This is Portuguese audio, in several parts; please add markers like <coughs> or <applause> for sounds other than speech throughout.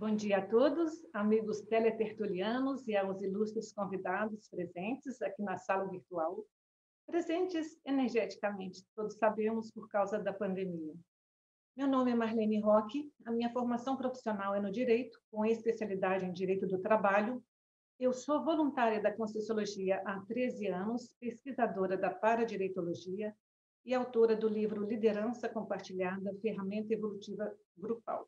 Bom dia a todos, amigos teletertulianos e aos ilustres convidados presentes aqui na sala virtual, presentes energeticamente, todos sabemos, por causa da pandemia. Meu nome é Marlene Roque, a minha formação profissional é no Direito, com especialidade em Direito do Trabalho. Eu sou voluntária da Conscienciologia há 13 anos, pesquisadora da Paradireitologia e autora do livro Liderança Compartilhada, Ferramenta Evolutiva Grupal.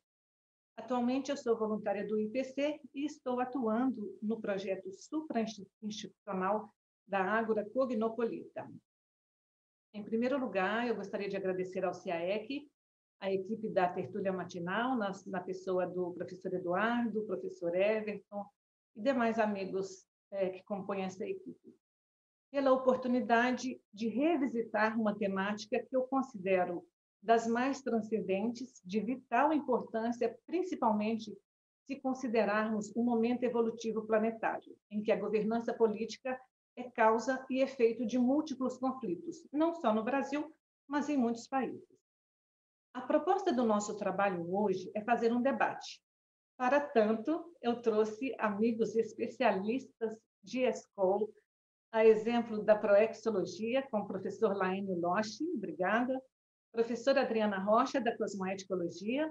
Atualmente, eu sou voluntária do IPC e estou atuando no projeto suprainstitucional da Ágora Cognopolita. Em primeiro lugar, eu gostaria de agradecer ao CIAEC, a equipe da Tertúlia Matinal, na, na pessoa do professor Eduardo, professor Everton e demais amigos é, que compõem essa equipe, pela oportunidade de revisitar uma temática que eu considero das mais transcendentes, de vital importância, principalmente se considerarmos um momento evolutivo planetário, em que a governança política é causa e efeito de múltiplos conflitos, não só no Brasil, mas em muitos países. A proposta do nosso trabalho hoje é fazer um debate. Para tanto, eu trouxe amigos especialistas de escola, a exemplo da proexologia, com o professor Laine Loche, obrigada, professora Adriana Rocha, da Cosmoeticologia.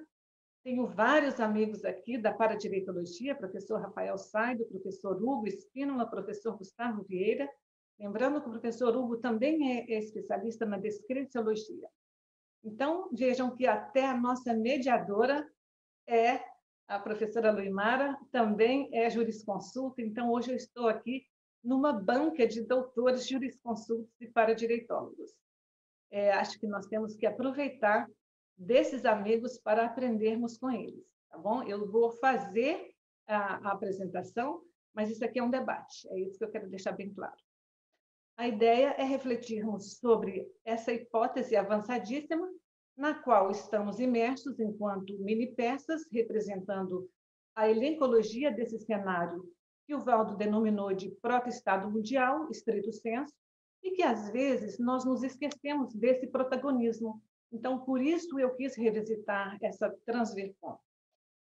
Tenho vários amigos aqui da Paradireitologia, professor Rafael Saido, professor Hugo Espínola, professor Gustavo Vieira. Lembrando que o professor Hugo também é especialista na descrenciologia. Então, vejam que até a nossa mediadora é a professora Luimara, também é jurisconsulta. Então, hoje eu estou aqui numa banca de doutores jurisconsultos e paradireitólogos é, acho que nós temos que aproveitar desses amigos para aprendermos com eles, tá bom? Eu vou fazer a, a apresentação, mas isso aqui é um debate, é isso que eu quero deixar bem claro. A ideia é refletirmos sobre essa hipótese avançadíssima na qual estamos imersos enquanto mini-peças representando a elencologia desse cenário que o Valdo denominou de proto-estado mundial, estrito senso, e que às vezes nós nos esquecemos desse protagonismo. Então, por isso eu quis revisitar essa transversão.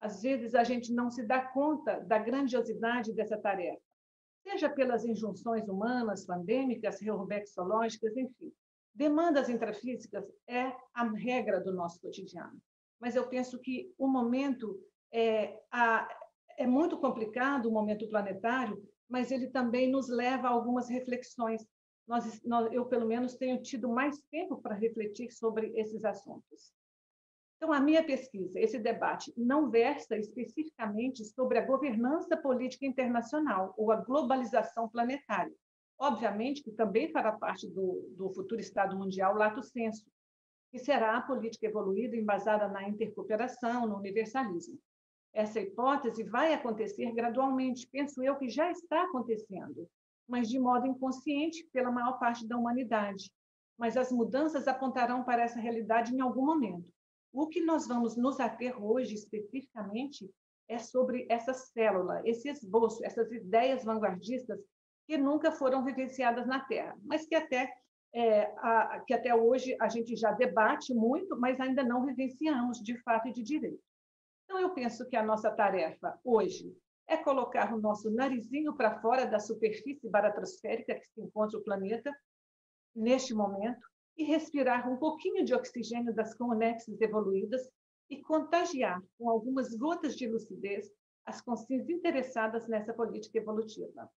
Às vezes a gente não se dá conta da grandiosidade dessa tarefa, seja pelas injunções humanas, pandêmicas, reurbexológicas, enfim. Demandas intrafísicas é a regra do nosso cotidiano. Mas eu penso que o momento é, a, é muito complicado, o momento planetário, mas ele também nos leva a algumas reflexões nós, nós, eu, pelo menos, tenho tido mais tempo para refletir sobre esses assuntos. Então, a minha pesquisa, esse debate, não versa especificamente sobre a governança política internacional ou a globalização planetária. Obviamente que também fará parte do, do futuro Estado Mundial lato senso, que será a política evoluída embasada na intercooperação, no universalismo. Essa hipótese vai acontecer gradualmente, penso eu que já está acontecendo, mas de modo inconsciente pela maior parte da humanidade. Mas as mudanças apontarão para essa realidade em algum momento. O que nós vamos nos ater hoje, especificamente, é sobre essa célula, esse esboço, essas ideias vanguardistas que nunca foram vivenciadas na Terra, mas que até, é, a, que até hoje a gente já debate muito, mas ainda não vivenciamos de fato e de direito. Então, eu penso que a nossa tarefa hoje é colocar o nosso narizinho para fora da superfície baratrosférica que se encontra o planeta neste momento e respirar um pouquinho de oxigênio das conexes evoluídas e contagiar com algumas gotas de lucidez as consciências interessadas nessa política evolutiva.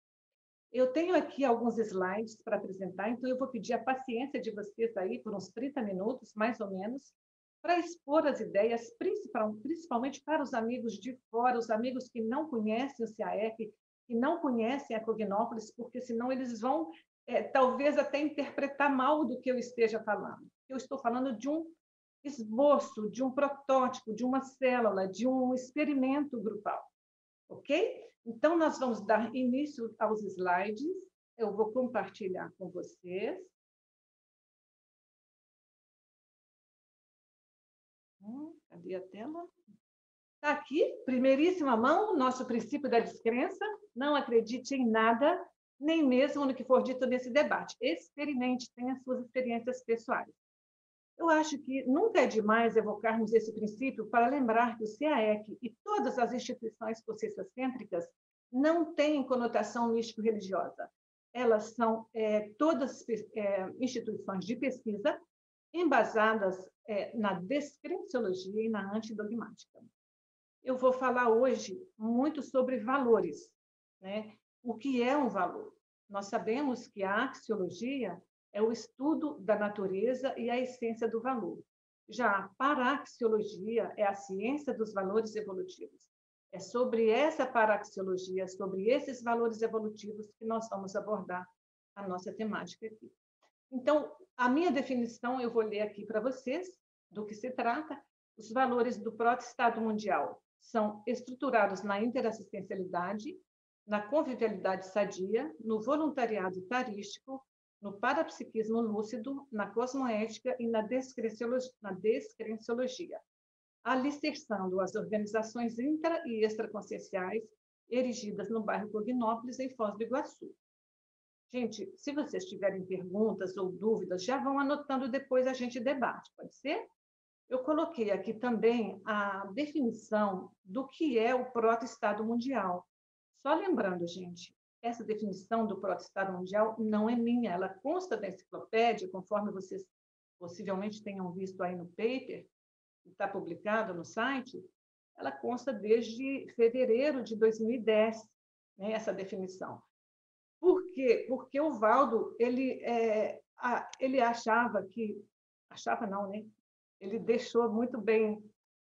Eu tenho aqui alguns slides para apresentar, então eu vou pedir a paciência de vocês aí por uns 30 minutos, mais ou menos, para expor as ideias, principalmente para os amigos de fora, os amigos que não conhecem o CAEC, que não conhecem a Cognópolis, porque senão eles vão é, talvez até interpretar mal do que eu esteja falando. Eu estou falando de um esboço, de um protótipo, de uma célula, de um experimento grupal. Ok? Então, nós vamos dar início aos slides. Eu vou compartilhar com vocês. Cadê a tela? Está aqui, primeiríssima mão, nosso princípio da descrença. Não acredite em nada, nem mesmo no que for dito nesse debate. Experimente, tenha suas experiências pessoais. Eu acho que nunca é demais evocarmos esse princípio para lembrar que o CAEC e todas as instituições cêntricas não têm conotação místico-religiosa. Elas são é, todas é, instituições de pesquisa embasadas é, na descrenciologia e na antidogmática. Eu vou falar hoje muito sobre valores. Né? O que é um valor? Nós sabemos que a axiologia é o estudo da natureza e a essência do valor. Já a paraxiologia é a ciência dos valores evolutivos. É sobre essa paraxiologia, sobre esses valores evolutivos que nós vamos abordar a nossa temática aqui. Então, a minha definição eu vou ler aqui para vocês do que se trata. Os valores do proto-estado mundial são estruturados na interassistencialidade, na convivialidade sadia, no voluntariado tarístico, no parapsiquismo lúcido, na cosmoética e na descrenciologia, alicerçando as organizações intra- e extraconscienciais erigidas no bairro Cognópolis, em Foz do Iguaçu. Gente, se vocês tiverem perguntas ou dúvidas, já vão anotando depois a gente debate, pode ser? Eu coloquei aqui também a definição do que é o proto-estado mundial. Só lembrando, gente, essa definição do proto-estado mundial não é minha, ela consta da enciclopédia, conforme vocês possivelmente tenham visto aí no paper, que está publicado no site, ela consta desde fevereiro de 2010, né, essa definição. Quê? Porque o Valdo, ele, é, a, ele achava que, achava não, né? Ele deixou muito bem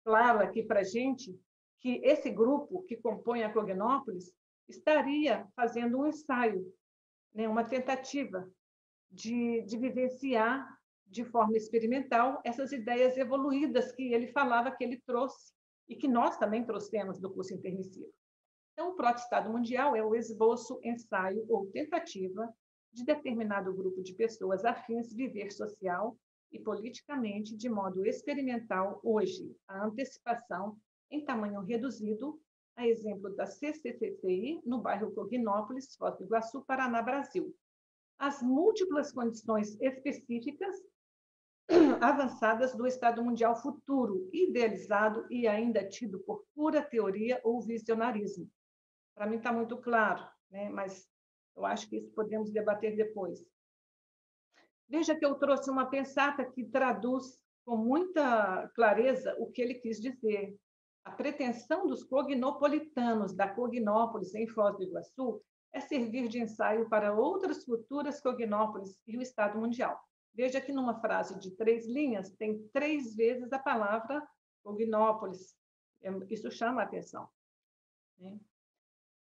claro aqui para a gente que esse grupo que compõe a Cognópolis estaria fazendo um ensaio, né, uma tentativa de, de vivenciar de forma experimental essas ideias evoluídas que ele falava que ele trouxe e que nós também trouxemos do curso intermissivo. Então, o proto-estado mundial é o esboço, ensaio ou tentativa de determinado grupo de pessoas afins viver social e politicamente de modo experimental hoje, a antecipação em tamanho reduzido a exemplo da CCCTI, no bairro Cognópolis, Foz do Iguaçu, Paraná, Brasil. As múltiplas condições específicas <clears throat> avançadas do Estado Mundial futuro, idealizado e ainda tido por pura teoria ou visionarismo. Para mim está muito claro, né? mas eu acho que isso podemos debater depois. Veja que eu trouxe uma pensata que traduz com muita clareza o que ele quis dizer. A pretensão dos cognopolitanos da Cognópolis, em Foz do Iguaçu, é servir de ensaio para outras futuras cognópolis e o Estado Mundial. Veja que numa frase de três linhas tem três vezes a palavra cognópolis. Isso chama a atenção.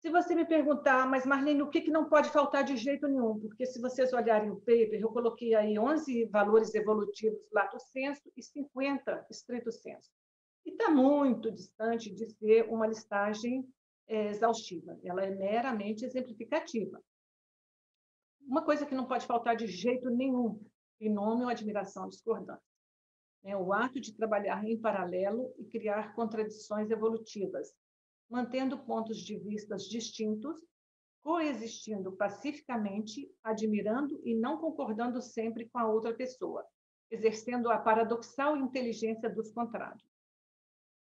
Se você me perguntar, mas Marlene, o que, que não pode faltar de jeito nenhum? Porque se vocês olharem o paper, eu coloquei aí 11 valores evolutivos lato senso e 50 estrito senso e está muito distante de ser uma listagem é, exaustiva. Ela é meramente exemplificativa. Uma coisa que não pode faltar de jeito nenhum, binômio, admiração, discordância. É o ato de trabalhar em paralelo e criar contradições evolutivas, mantendo pontos de vistas distintos, coexistindo pacificamente, admirando e não concordando sempre com a outra pessoa, exercendo a paradoxal inteligência dos contrários.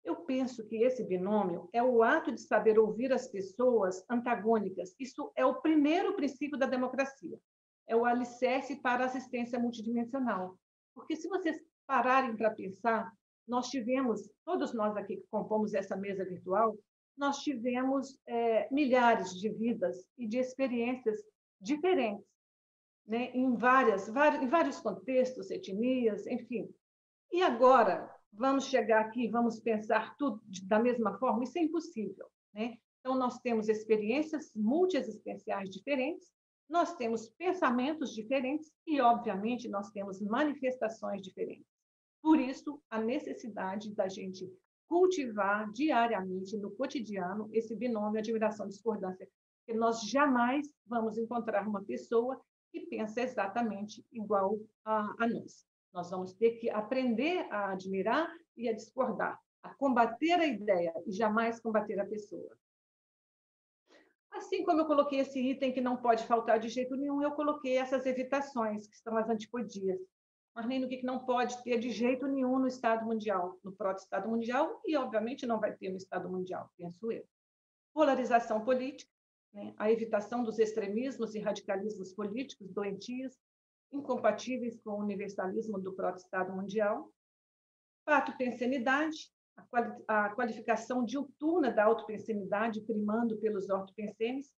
Eu penso que esse binômio é o ato de saber ouvir as pessoas antagônicas. Isso é o primeiro princípio da democracia. É o alicerce para a assistência multidimensional. Porque se vocês pararem para pensar, nós tivemos, todos nós aqui que compomos essa mesa virtual, nós tivemos é, milhares de vidas e de experiências diferentes, né? em, várias, vários, em vários contextos, etnias, enfim. E agora, vamos chegar aqui, vamos pensar tudo da mesma forma, isso é impossível. Né? Então, nós temos experiências multiexistenciais diferentes, nós temos pensamentos diferentes e, obviamente, nós temos manifestações diferentes. Por isso, a necessidade da gente cultivar diariamente, no cotidiano, esse binômio admiração-discordância, porque nós jamais vamos encontrar uma pessoa que pensa exatamente igual a, a nós. Nós vamos ter que aprender a admirar e a discordar, a combater a ideia e jamais combater a pessoa. Assim como eu coloquei esse item que não pode faltar de jeito nenhum, eu coloquei essas evitações, que são as antipodias. Marlene, o que não pode ter de jeito nenhum no Estado Mundial, no proto-Estado Mundial, e obviamente não vai ter no Estado Mundial, penso eu. Polarização política, né? a evitação dos extremismos e radicalismos políticos doentios, incompatíveis com o universalismo do proto-Estado Mundial. Pato-pensenidade, a qualificação diuturna da autopensenidade, primando pelos ortopensenes.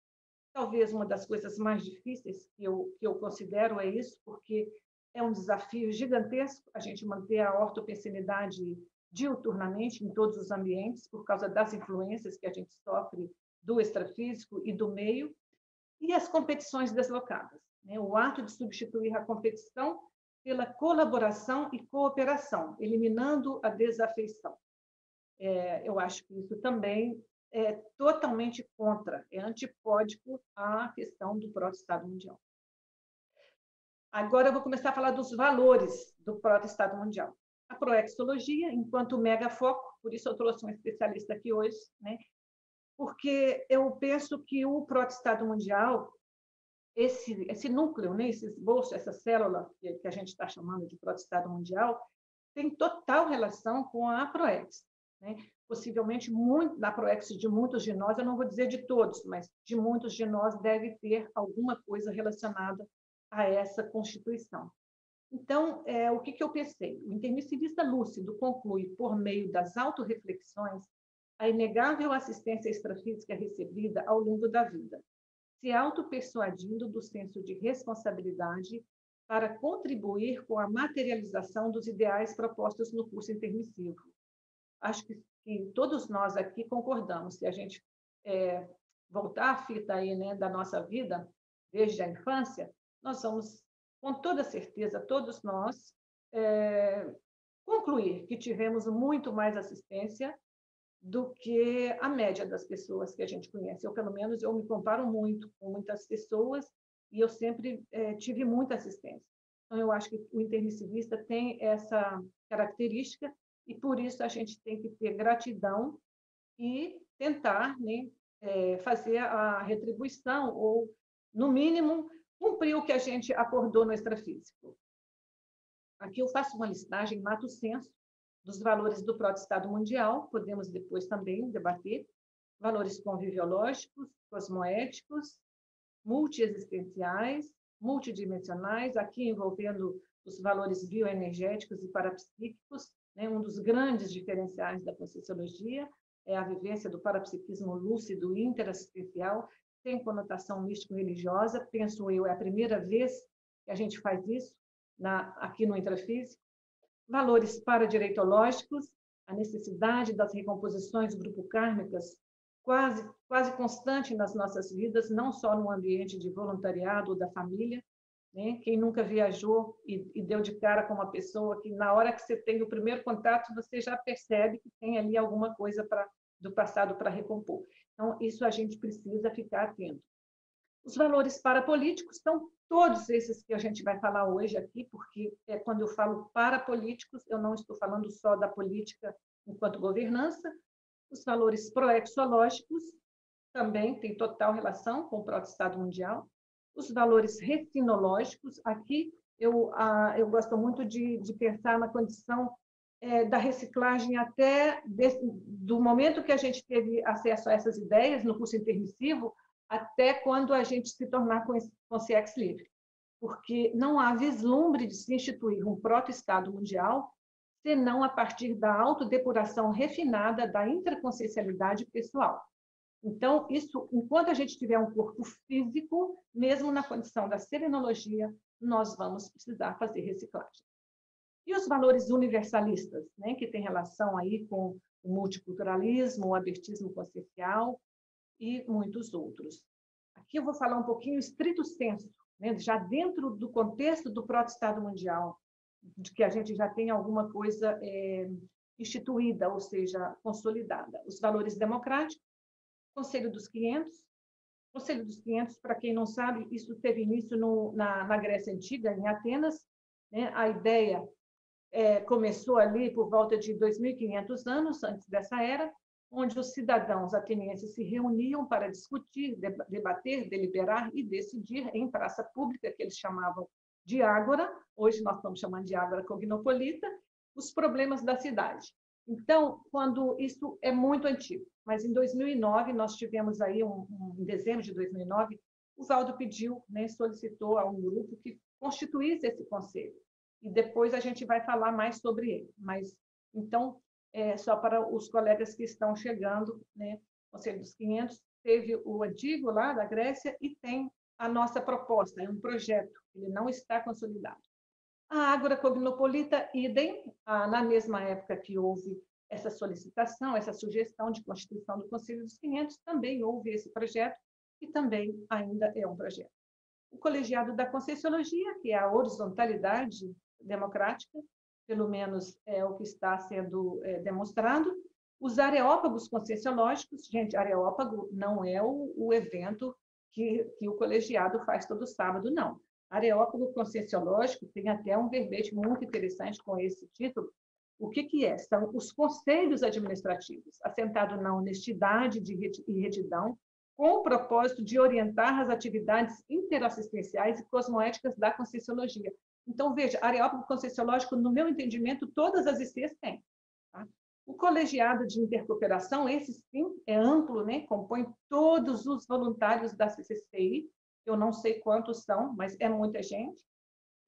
Talvez uma das coisas mais difíceis que eu, que eu considero é isso, porque é um desafio gigantesco a gente manter a ortopensinidade diuturnamente em todos os ambientes, por causa das influências que a gente sofre do extrafísico e do meio, e as competições deslocadas. Né? O ato de substituir a competição pela colaboração e cooperação, eliminando a desafeição. É, eu acho que isso também é totalmente contra, é antipódico à questão do próprio Estado Mundial. Agora eu vou começar a falar dos valores do proto-Estado Mundial. A proexologia, enquanto mega foco, por isso eu trouxe um especialista aqui hoje, né? porque eu penso que o proto-Estado Mundial, esse, esse núcleo, né? esse esboço, essa célula que, que a gente está chamando de proto-Estado Mundial, tem total relação com a ProEx. Né? Possivelmente, muito, na ProEx de muitos de nós, eu não vou dizer de todos, mas de muitos de nós deve ter alguma coisa relacionada a essa Constituição. Então, é, o que, que eu pensei? O intermissivista lúcido conclui, por meio das autorreflexões, a inegável assistência extrafísica recebida ao longo da vida, se auto-persuadindo do senso de responsabilidade para contribuir com a materialização dos ideais propostos no curso intermissivo. Acho que, que todos nós aqui concordamos, se a gente é, voltar à fita aí, né, da nossa vida, desde a infância, nós vamos, com toda certeza, todos nós, é, concluir que tivemos muito mais assistência do que a média das pessoas que a gente conhece. Eu, pelo menos, eu me comparo muito com muitas pessoas e eu sempre é, tive muita assistência. Então, eu acho que o intermissivista tem essa característica e, por isso, a gente tem que ter gratidão e tentar né, é, fazer a retribuição ou, no mínimo, cumprir o que a gente acordou no extrafísico. Aqui eu faço uma listagem, mato senso, dos valores do proto-estado mundial, podemos depois também debater, valores conviviológicos, cosmoéticos, multiexistenciais, multidimensionais, aqui envolvendo os valores bioenergéticos e parapsíquicos, né? um dos grandes diferenciais da Conscienciologia é a vivência do parapsiquismo lúcido interassistencial, tem conotação místico-religiosa, penso eu, é a primeira vez que a gente faz isso na, aqui no intrafísico. Valores paradireitológicos, a necessidade das recomposições grupo-kármicas quase, quase constante nas nossas vidas, não só no ambiente de voluntariado ou da família. Né? Quem nunca viajou e, e deu de cara com uma pessoa que, na hora que você tem o primeiro contato, você já percebe que tem ali alguma coisa pra, do passado para recompor. Então, isso a gente precisa ficar atento. Os valores parapolíticos são todos esses que a gente vai falar hoje aqui, porque é, quando eu falo parapolíticos, eu não estou falando só da política enquanto governança. Os valores proexológicos também têm total relação com o próprio Estado Mundial. Os valores retinológicos, aqui eu, ah, eu gosto muito de, de pensar na condição é, da reciclagem até do momento que a gente teve acesso a essas ideias no curso intermissivo até quando a gente se tornar consciência livre, porque não há vislumbre de se instituir um proto-estado mundial senão a partir da autodepuração refinada da intraconsciencialidade pessoal. Então, isso, enquanto a gente tiver um corpo físico, mesmo na condição da serenologia, nós vamos precisar fazer reciclagem. E os valores universalistas, né, que tem relação aí com o multiculturalismo, o abertismo consciencial e muitos outros. Aqui eu vou falar um pouquinho estrito senso, né, já dentro do contexto do proto-estado mundial, de que a gente já tem alguma coisa é, instituída, ou seja, consolidada. Os valores democráticos, Conselho dos 500, Conselho dos 500, para quem não sabe, isso teve início no, na, na Grécia Antiga, em Atenas, né? a ideia é, começou ali por volta de 2.500 anos antes dessa era, onde os cidadãos atenienses se reuniam para discutir, debater, deliberar e decidir em praça pública, que eles chamavam de Ágora, hoje nós estamos chamando de Ágora Cognopolita, os problemas da cidade. Então, quando isso é muito antigo, mas em 2009 nós tivemos aí um, um em dezembro de 2009, o Valdo pediu, né, solicitou a um grupo que constituísse esse conselho. E depois a gente vai falar mais sobre ele. Mas então, é, só para os colegas que estão chegando, né, Conselho dos 500 teve o antigo lá da Grécia e tem a nossa proposta, é um projeto, ele não está consolidado. A Ágora Cognopolita, idem, na mesma época que houve essa solicitação, essa sugestão de constituição do Conselho dos 500, também houve esse projeto, e também ainda é um projeto. O colegiado da Conscienciologia, que é a horizontalidade democrática, pelo menos é o que está sendo é, demonstrado, os areópagos conscienciológicos, gente, areópago não é o, o evento que, que, o colegiado faz todo sábado, não. Areópago conscienciológico tem até um verbete muito interessante com esse título. O que, que é? São os conselhos administrativos, assentados na honestidade e retidão, com o propósito de orientar as atividades interassistenciais e cosmoéticas da Conscienciologia. Então, veja, areópago conscienciológico, no meu entendimento, todas as ICs têm. Tá? O colegiado de intercooperação, esse sim, é amplo, né? compõe todos os voluntários da CCCI, eu não sei quantos são, mas é muita gente.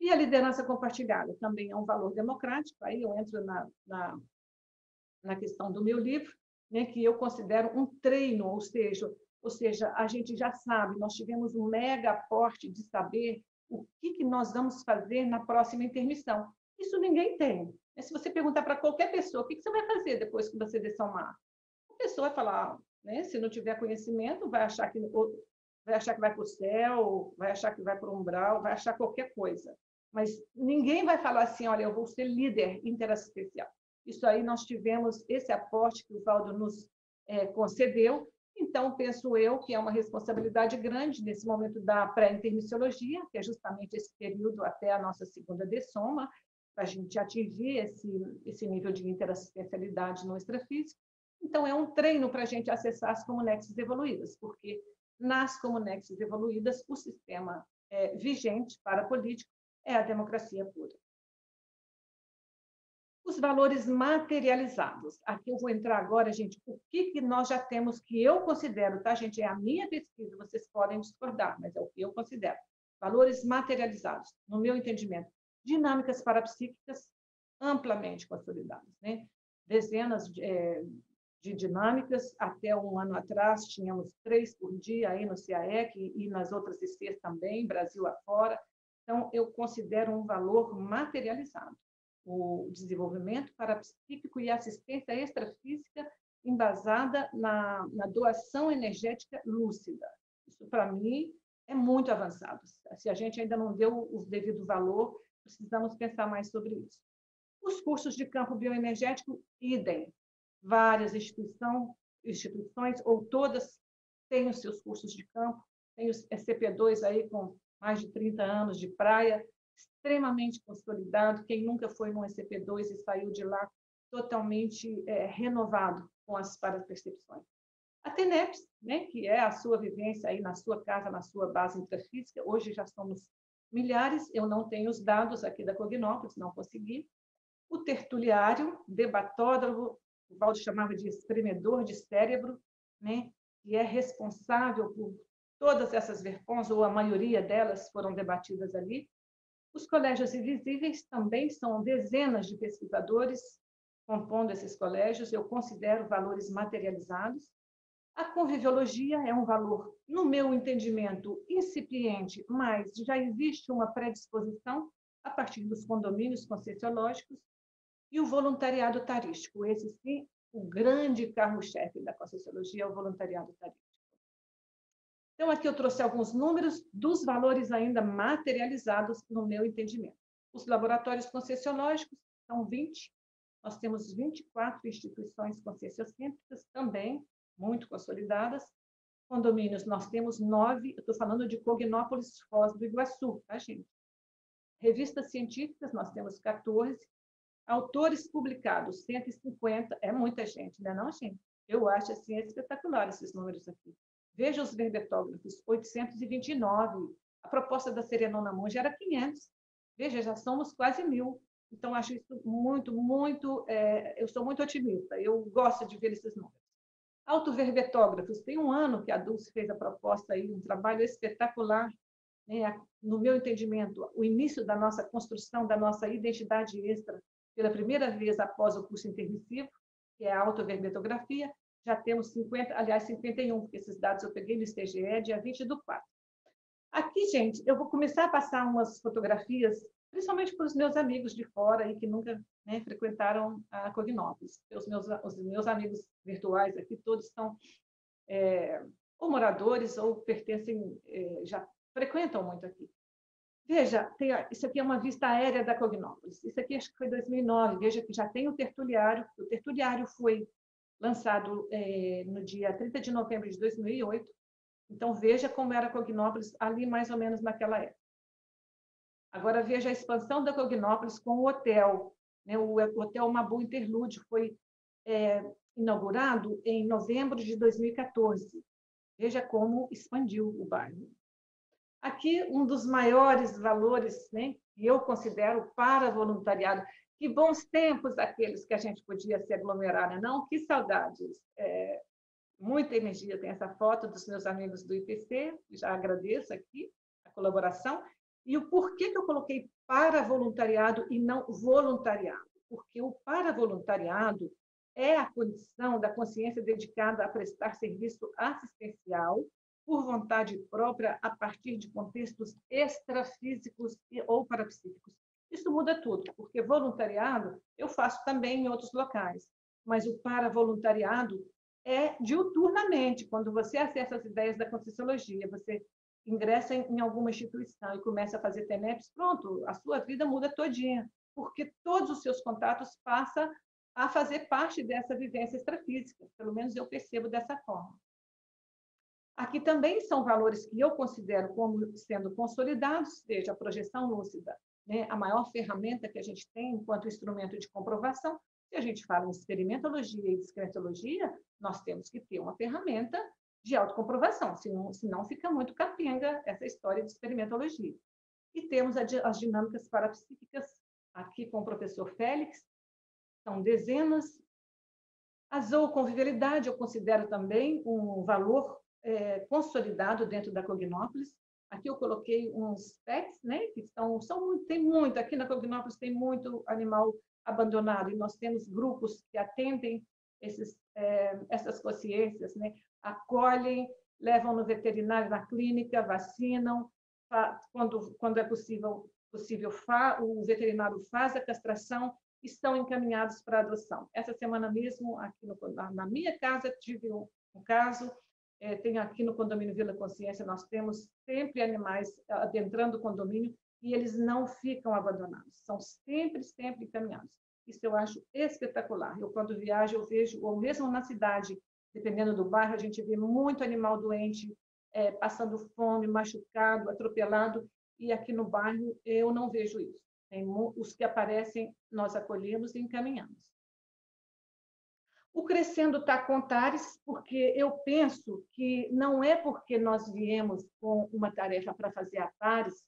E a liderança compartilhada também é um valor democrático, aí eu entro na, na, na questão do meu livro, né, que eu considero um treino, ou seja, ou seja, a gente já sabe, nós tivemos um mega aporte de saber o que, que nós vamos fazer na próxima intermissão. Isso ninguém tem. Se você perguntar para qualquer pessoa, o que você vai fazer depois que você descer o mar? A pessoa vai falar, né? se não tiver conhecimento, vai achar que vai achar que vai para o céu, vai achar que vai para o umbral, vai achar qualquer coisa. Mas ninguém vai falar assim, olha, eu vou ser líder interassistencial. Isso aí nós tivemos esse aporte que o Valdo nos é, concedeu. Então, penso eu que é uma responsabilidade grande nesse momento da pré-intermissiologia, que é justamente esse período até a nossa segunda dessoma, para a gente atingir esse, esse nível de interassistencialidade no extrafísico. Então, é um treino para a gente acessar as comunexes evoluídas, porque nas comunexes evoluídas, o sistema é, vigente para político é a democracia pura. Os valores materializados. Aqui eu vou entrar agora, gente, o que, que nós já temos que eu considero, tá, gente? É a minha pesquisa, vocês podem discordar, mas é o que eu considero. Valores materializados, no meu entendimento dinâmicas parapsíquicas amplamente consolidadas. Né? Dezenas de, é, de dinâmicas, até um ano atrás tínhamos três por dia aí no CAEC e nas outras ICs também, Brasil afora. Então, eu considero um valor materializado. O desenvolvimento parapsíquico e assistência extrafísica embasada na, na doação energética lúcida. Isso, para mim, é muito avançado. Se a gente ainda não deu o devido valor, precisamos pensar mais sobre isso. Os cursos de campo bioenergético, idem. Várias instituições, instituições ou todas têm os seus cursos de campo. Tem o SCP-2 aí com mais de 30 anos de praia, extremamente consolidado. Quem nunca foi num SCP-2 e saiu de lá totalmente é, renovado com as parapercepções. A TENEPS, né, que é a sua vivência aí na sua casa, na sua base intrafísica, hoje já somos milhares, eu não tenho os dados aqui da Cognópolis, não consegui. O tertuliário, debatódromo, o Valdo chamava de espremedor de cérebro, né? e é responsável por todas essas verpons, ou a maioria delas foram debatidas ali. Os colégios invisíveis também são dezenas de pesquisadores compondo esses colégios, eu considero valores materializados. A conviviologia é um valor, no meu entendimento, incipiente, mas já existe uma predisposição a partir dos condomínios conscienciológicos e o voluntariado tarístico. Esse sim, o grande carro-chefe da conscienciologia é o voluntariado tarístico. Então, aqui eu trouxe alguns números dos valores ainda materializados no meu entendimento. Os laboratórios conscienciológicos são 20, nós temos 24 instituições conscienciocêntricas também, muito consolidadas. Condomínios, nós temos nove, eu estou falando de Cognópolis, Foz do Iguaçu, tá, gente? Revistas científicas, nós temos 14. Autores publicados, 150, é muita gente, né, não, gente? Eu acho assim espetacular esses números aqui. Veja os verbetógrafos, 829. A proposta da Serenona Monge era 500. Veja, já somos quase mil. Então, acho isso muito, muito. É, eu sou muito otimista. Eu gosto de ver esses números. Autoverbetógrafos. Tem um ano que a Dulce fez a proposta aí, um trabalho espetacular. Né? No meu entendimento, o início da nossa construção, da nossa identidade extra, pela primeira vez após o curso intermissivo, que é a autoverbetografia, já temos 50, aliás, 51, porque esses dados eu peguei no ISTGE, dia 20 do 4. Aqui, gente, eu vou começar a passar umas fotografias, principalmente para os meus amigos de fora e que nunca né, frequentaram a Cognópolis. Os meus, os meus amigos virtuais aqui todos são é, ou moradores ou pertencem, é, já frequentam muito aqui. Veja, tem, isso aqui é uma vista aérea da Cognópolis. Isso aqui acho que foi 2009. Veja que já tem o tertuliário. O tertuliário foi lançado é, no dia 30 de novembro de 2008. Então, veja como era Cognópolis ali mais ou menos naquela época. Agora, veja a expansão da Cognópolis com o hotel. Né? O Hotel Mabu Interlude foi é, inaugurado em novembro de 2014. Veja como expandiu o bairro. Aqui, um dos maiores valores né, que eu considero para voluntariado. Que bons tempos aqueles que a gente podia se aglomerar, né? não? Que saudades. É, muita energia tem essa foto dos meus amigos do IPC, já agradeço aqui a colaboração. E o porquê que eu coloquei para voluntariado e não voluntariado? Porque o para voluntariado é a condição da consciência dedicada a prestar serviço assistencial por vontade própria a partir de contextos extrafísicos ou parapsíquicos. Isso muda tudo, porque voluntariado eu faço também em outros locais, mas o para-voluntariado é diuturnamente, quando você acessa as ideias da Conscienciologia, você ingressa em alguma instituição e começa a fazer TENEPS, pronto, a sua vida muda todinha, porque todos os seus contatos passam a fazer parte dessa vivência extrafísica, pelo menos eu percebo dessa forma. Aqui também são valores que eu considero como sendo consolidados, veja, a projeção lúcida, né? a maior ferramenta que a gente tem enquanto instrumento de comprovação. Se a gente fala em experimentologia e discretologia, nós temos que ter uma ferramenta de autocomprovação, senão, senão fica muito capenga essa história de experimentologia. E temos as dinâmicas parapsíquicas, aqui com o professor Félix, são dezenas. A zooconvivialidade eu considero também um valor é, consolidado dentro da Cognópolis. Aqui eu coloquei uns pets, né, que estão, são tem muito, aqui na Cognópolis tem muito animal abandonado, e nós temos grupos que atendem esses, é, essas consciências, né, acolhem, levam no veterinário, na clínica, vacinam, quando, quando é possível, possível o veterinário faz a castração, estão encaminhados para adoção. Essa semana mesmo, aqui no, na minha casa, tive um, um caso é, tem aqui no condomínio Vila Consciência, nós temos sempre animais adentrando o condomínio e eles não ficam abandonados, são sempre, sempre encaminhados. Isso eu acho espetacular. Eu, quando viajo, eu vejo, ou mesmo na cidade, dependendo do bairro, a gente vê muito animal doente, é, passando fome, machucado, atropelado, e aqui no bairro eu não vejo isso. Tem, os que aparecem, nós acolhemos e encaminhamos. O Crescendo está com Tares, porque eu penso que não é porque nós viemos com uma tarefa para fazer a Tares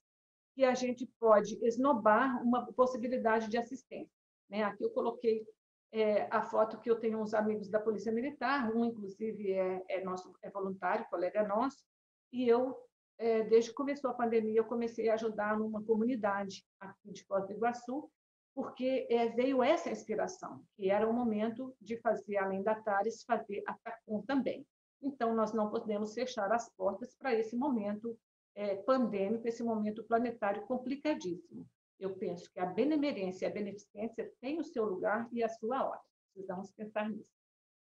que a gente pode esnobar uma possibilidade de assistência. Né? Aqui eu coloquei é, a foto que eu tenho uns amigos da Polícia Militar, um, inclusive, é, é nosso é voluntário, colega nosso, e eu, é, desde que começou a pandemia, eu comecei a ajudar numa comunidade aqui de Foz do Iguaçu, porque é, veio essa inspiração, que era o momento de fazer, além da TARES, fazer a TACOM também. Então, nós não podemos fechar as portas para esse momento é, pandêmico, esse momento planetário complicadíssimo. Eu penso que a benemerência e a beneficência têm o seu lugar e a sua hora. Precisamos pensar nisso.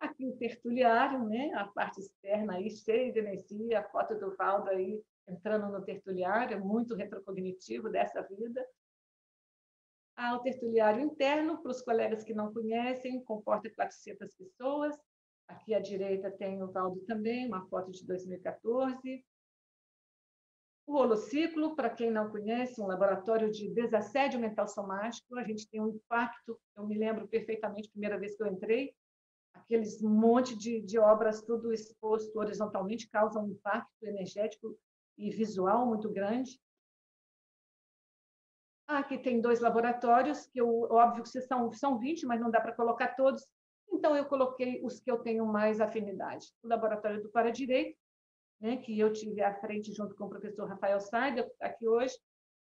Aqui o tertuliário, né? a parte externa aí, cheia de energia, a foto do Valdo aí entrando no tertuliário, muito retrocognitivo dessa vida. Há o tertuliário interno, para os colegas que não conhecem, comporta 400 pessoas. Aqui à direita tem o Valdo também, uma foto de 2014. O holociclo, para quem não conhece, um laboratório de desassédio mental somático. A gente tem um impacto, eu me lembro perfeitamente, primeira vez que eu entrei, aqueles monte de, de obras tudo exposto horizontalmente causa um impacto energético e visual muito grande. Aqui tem dois laboratórios, que eu, óbvio que são, são 20, mas não dá para colocar todos. Então, eu coloquei os que eu tenho mais afinidade. O laboratório do Para-Direito, né, que eu tive à frente junto com o professor Rafael Saider, aqui hoje,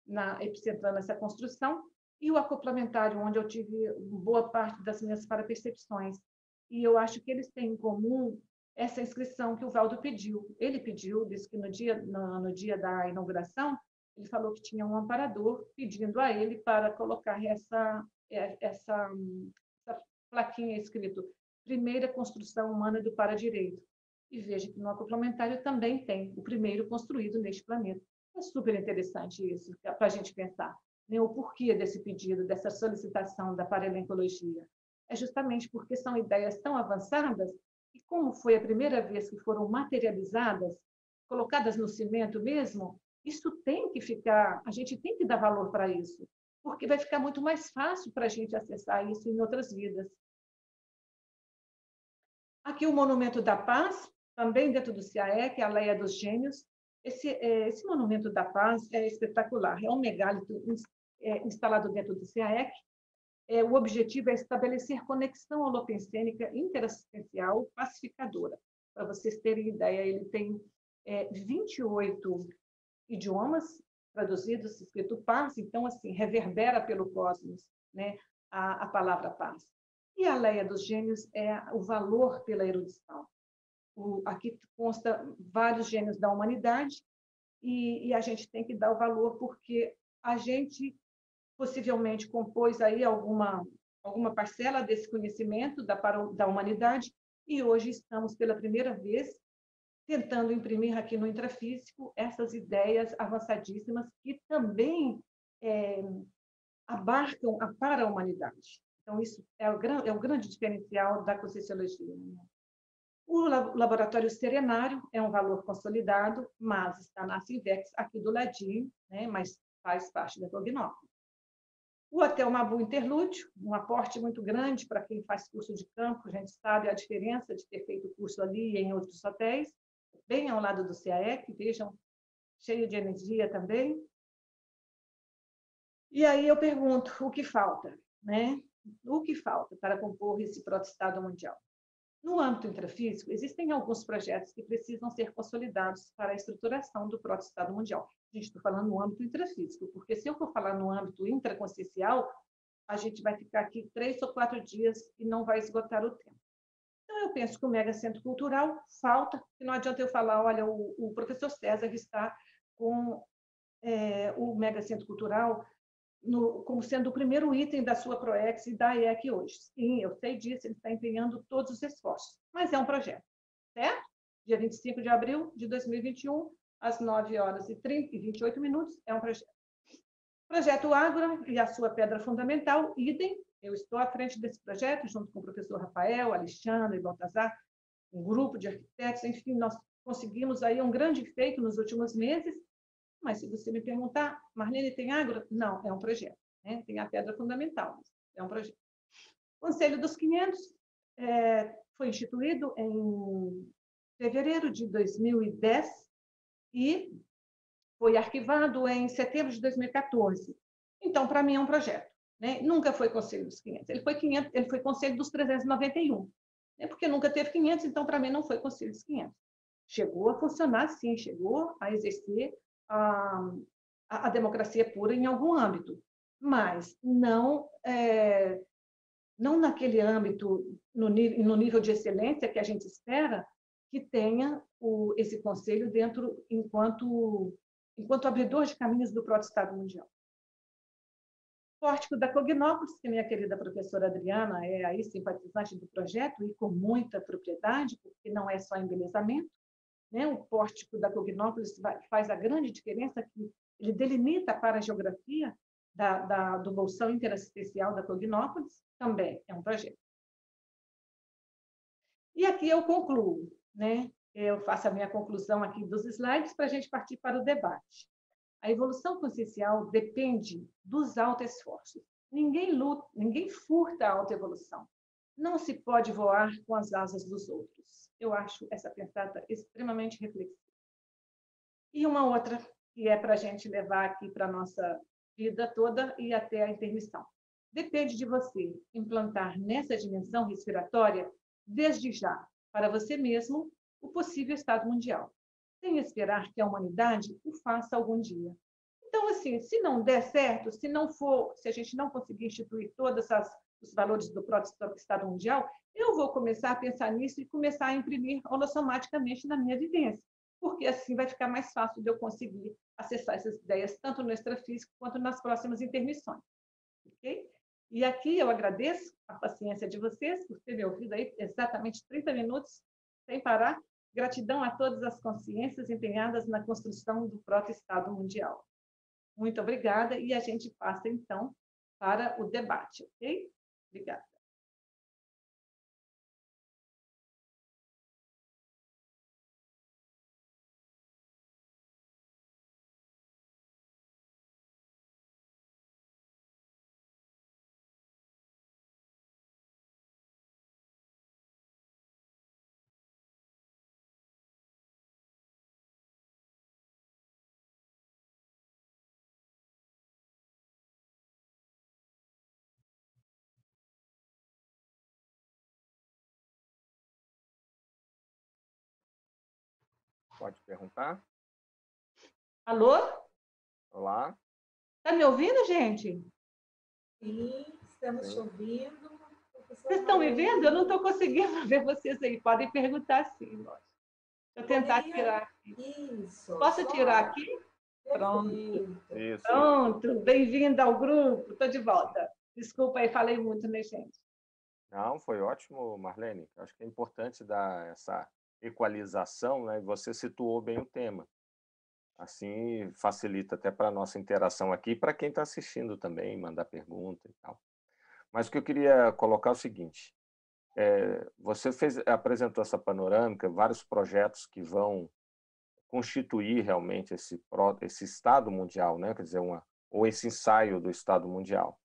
na Epicentrando essa construção, e o acoplamentário, onde eu tive boa parte das minhas parapercepções. E eu acho que eles têm em comum essa inscrição que o Valdo pediu. Ele pediu, disse que no dia, no, no dia da inauguração, ele falou que tinha um amparador pedindo a ele para colocar essa, é, essa, essa plaquinha escrito Primeira Construção Humana do Para-Direito. E veja que no acoplamentário também tem o primeiro construído neste planeta. É super interessante isso, para a gente pensar. Né? O porquê desse pedido, dessa solicitação da paralencologia. É justamente porque são ideias tão avançadas e como foi a primeira vez que foram materializadas, colocadas no cimento mesmo, isso tem que ficar, a gente tem que dar valor para isso, porque vai ficar muito mais fácil para a gente acessar isso em outras vidas. Aqui o Monumento da Paz, também dentro do CIAEC, a Leia dos Gênios. Esse, é, esse Monumento da Paz é espetacular, é um megálito é, instalado dentro do CIAEC. É, o objetivo é estabelecer conexão holopensênica interassistencial pacificadora. Para vocês terem ideia, ele tem é, 28 idiomas traduzidos, escrito paz, então, assim, reverbera pelo cosmos né, a, a palavra paz. E a Leia dos Gênios é o valor pela erudição. O, aqui consta vários gênios da humanidade e, e, a gente tem que dar o valor porque a gente possivelmente compôs aí alguma alguma parcela desse conhecimento da, da humanidade e hoje estamos pela primeira vez tentando imprimir aqui no intrafísico essas ideias avançadíssimas que também é, abarcam a para-humanidade. Então, isso é o, grande, é o grande diferencial da Conscienciologia. Né? O laboratório serenário é um valor consolidado, mas está na Civex aqui do ladinho, né? mas faz parte da Cognópolis. O Hotel Mabu Interlúdio, um aporte muito grande para quem faz curso de campo, a gente sabe a diferença de ter feito curso ali e em outros hotéis bem ao lado do CAEC, vejam, cheio de energia também. E aí eu pergunto, o que falta? Né? O que falta para compor esse proto-estado mundial? No âmbito intrafísico, existem alguns projetos que precisam ser consolidados para a estruturação do proto-estado mundial. A gente está falando no âmbito intrafísico, porque se eu for falar no âmbito intraconsciencial, a gente vai ficar aqui três ou quatro dias e não vai esgotar o tempo. Então, eu penso que o mega centro cultural falta, não adianta eu falar, olha, o, o professor César está com é, o mega centro cultural no, como sendo o primeiro item da sua ProEx e da IEC hoje. Sim, eu sei disso, ele está empenhando todos os esforços, mas é um projeto, certo? Dia 25 de abril de 2021, às 9 horas e, 30, e 28 minutos, é um projeto. Projeto Ágora e a sua pedra fundamental, idem, eu estou à frente desse projeto, junto com o professor Rafael, Alexandre, Baltazar, um grupo de arquitetos, enfim, nós conseguimos aí um grande feito nos últimos meses, mas se você me perguntar, Marlene, tem agro? Não, é um projeto. Né? Tem a pedra fundamental, é um projeto. O Conselho dos 500 é, foi instituído em fevereiro de 2010 e foi arquivado em setembro de 2014. Então, para mim, é um projeto. Né? Nunca foi conselho dos 500. Ele foi, 500, ele foi conselho dos 391. Né? Porque nunca teve 500, então, para mim, não foi conselho dos 500. Chegou a funcionar, sim, chegou a exercer a, a, a democracia pura em algum âmbito, mas não, é, não naquele âmbito, no, no nível de excelência que a gente espera que tenha o, esse conselho dentro enquanto enquanto abridor de caminhos do próprio Estado mundial. Pórtico da Cognópolis, que minha querida professora Adriana é aí simpatizante do projeto e com muita propriedade, porque não é só embelezamento. Né? O pórtico da Cognópolis faz a grande diferença que ele delimita para a geografia da, da, do bolsão interassistencial da Cognópolis, também é um projeto. E aqui eu concluo, né? Eu faço a minha conclusão aqui dos slides para a gente partir para o debate. A evolução consciencial depende dos esforços. Ninguém luta, ninguém furta a autoevolução. Não se pode voar com as asas dos outros. Eu acho essa pensada extremamente reflexiva. E uma outra que é para a gente levar aqui para a nossa vida toda e até a intermissão. Depende de você implantar nessa dimensão respiratória, desde já, para você mesmo, o possível estado mundial, sem esperar que a humanidade o faça algum dia. Então, assim, se não der certo, se não for, se a gente não conseguir instituir todos os valores do próprio Estado Mundial, eu vou começar a pensar nisso e começar a imprimir holossomaticamente na minha vivência, porque assim vai ficar mais fácil de eu conseguir acessar essas ideias, tanto no extrafísico quanto nas próximas intermissões. Ok? E aqui eu agradeço a paciência de vocês por terem ouvido aí exatamente 30 minutos sem parar. Gratidão a todas as consciências empenhadas na construção do próprio Estado Mundial. Muito obrigada e a gente passa então para o debate, ok? Obrigada. Pode perguntar. Alô? Olá. Está me ouvindo, gente? Sim, estamos te ouvindo. Vocês estão me vendo? Eu não estou conseguindo <laughs> ver vocês aí. Podem perguntar sim, lógico. Deixa eu tentar Poderia... tirar aqui. Isso. Posso só... tirar aqui? Pronto. Isso. Pronto. Bem-vinda ao grupo. Estou de volta. Desculpa aí, falei muito, né, gente? Não, foi ótimo, Marlene. Acho que é importante dar essa equalização, né? Você situou bem o tema. Assim facilita até para a nossa interação aqui, para quem está assistindo também, mandar pergunta e tal. Mas o que eu queria colocar é o seguinte: é, você fez, apresentou essa panorâmica, vários projetos que vão constituir realmente esse, esse Estado mundial, né? quer dizer, uma, ou esse ensaio do Estado mundial.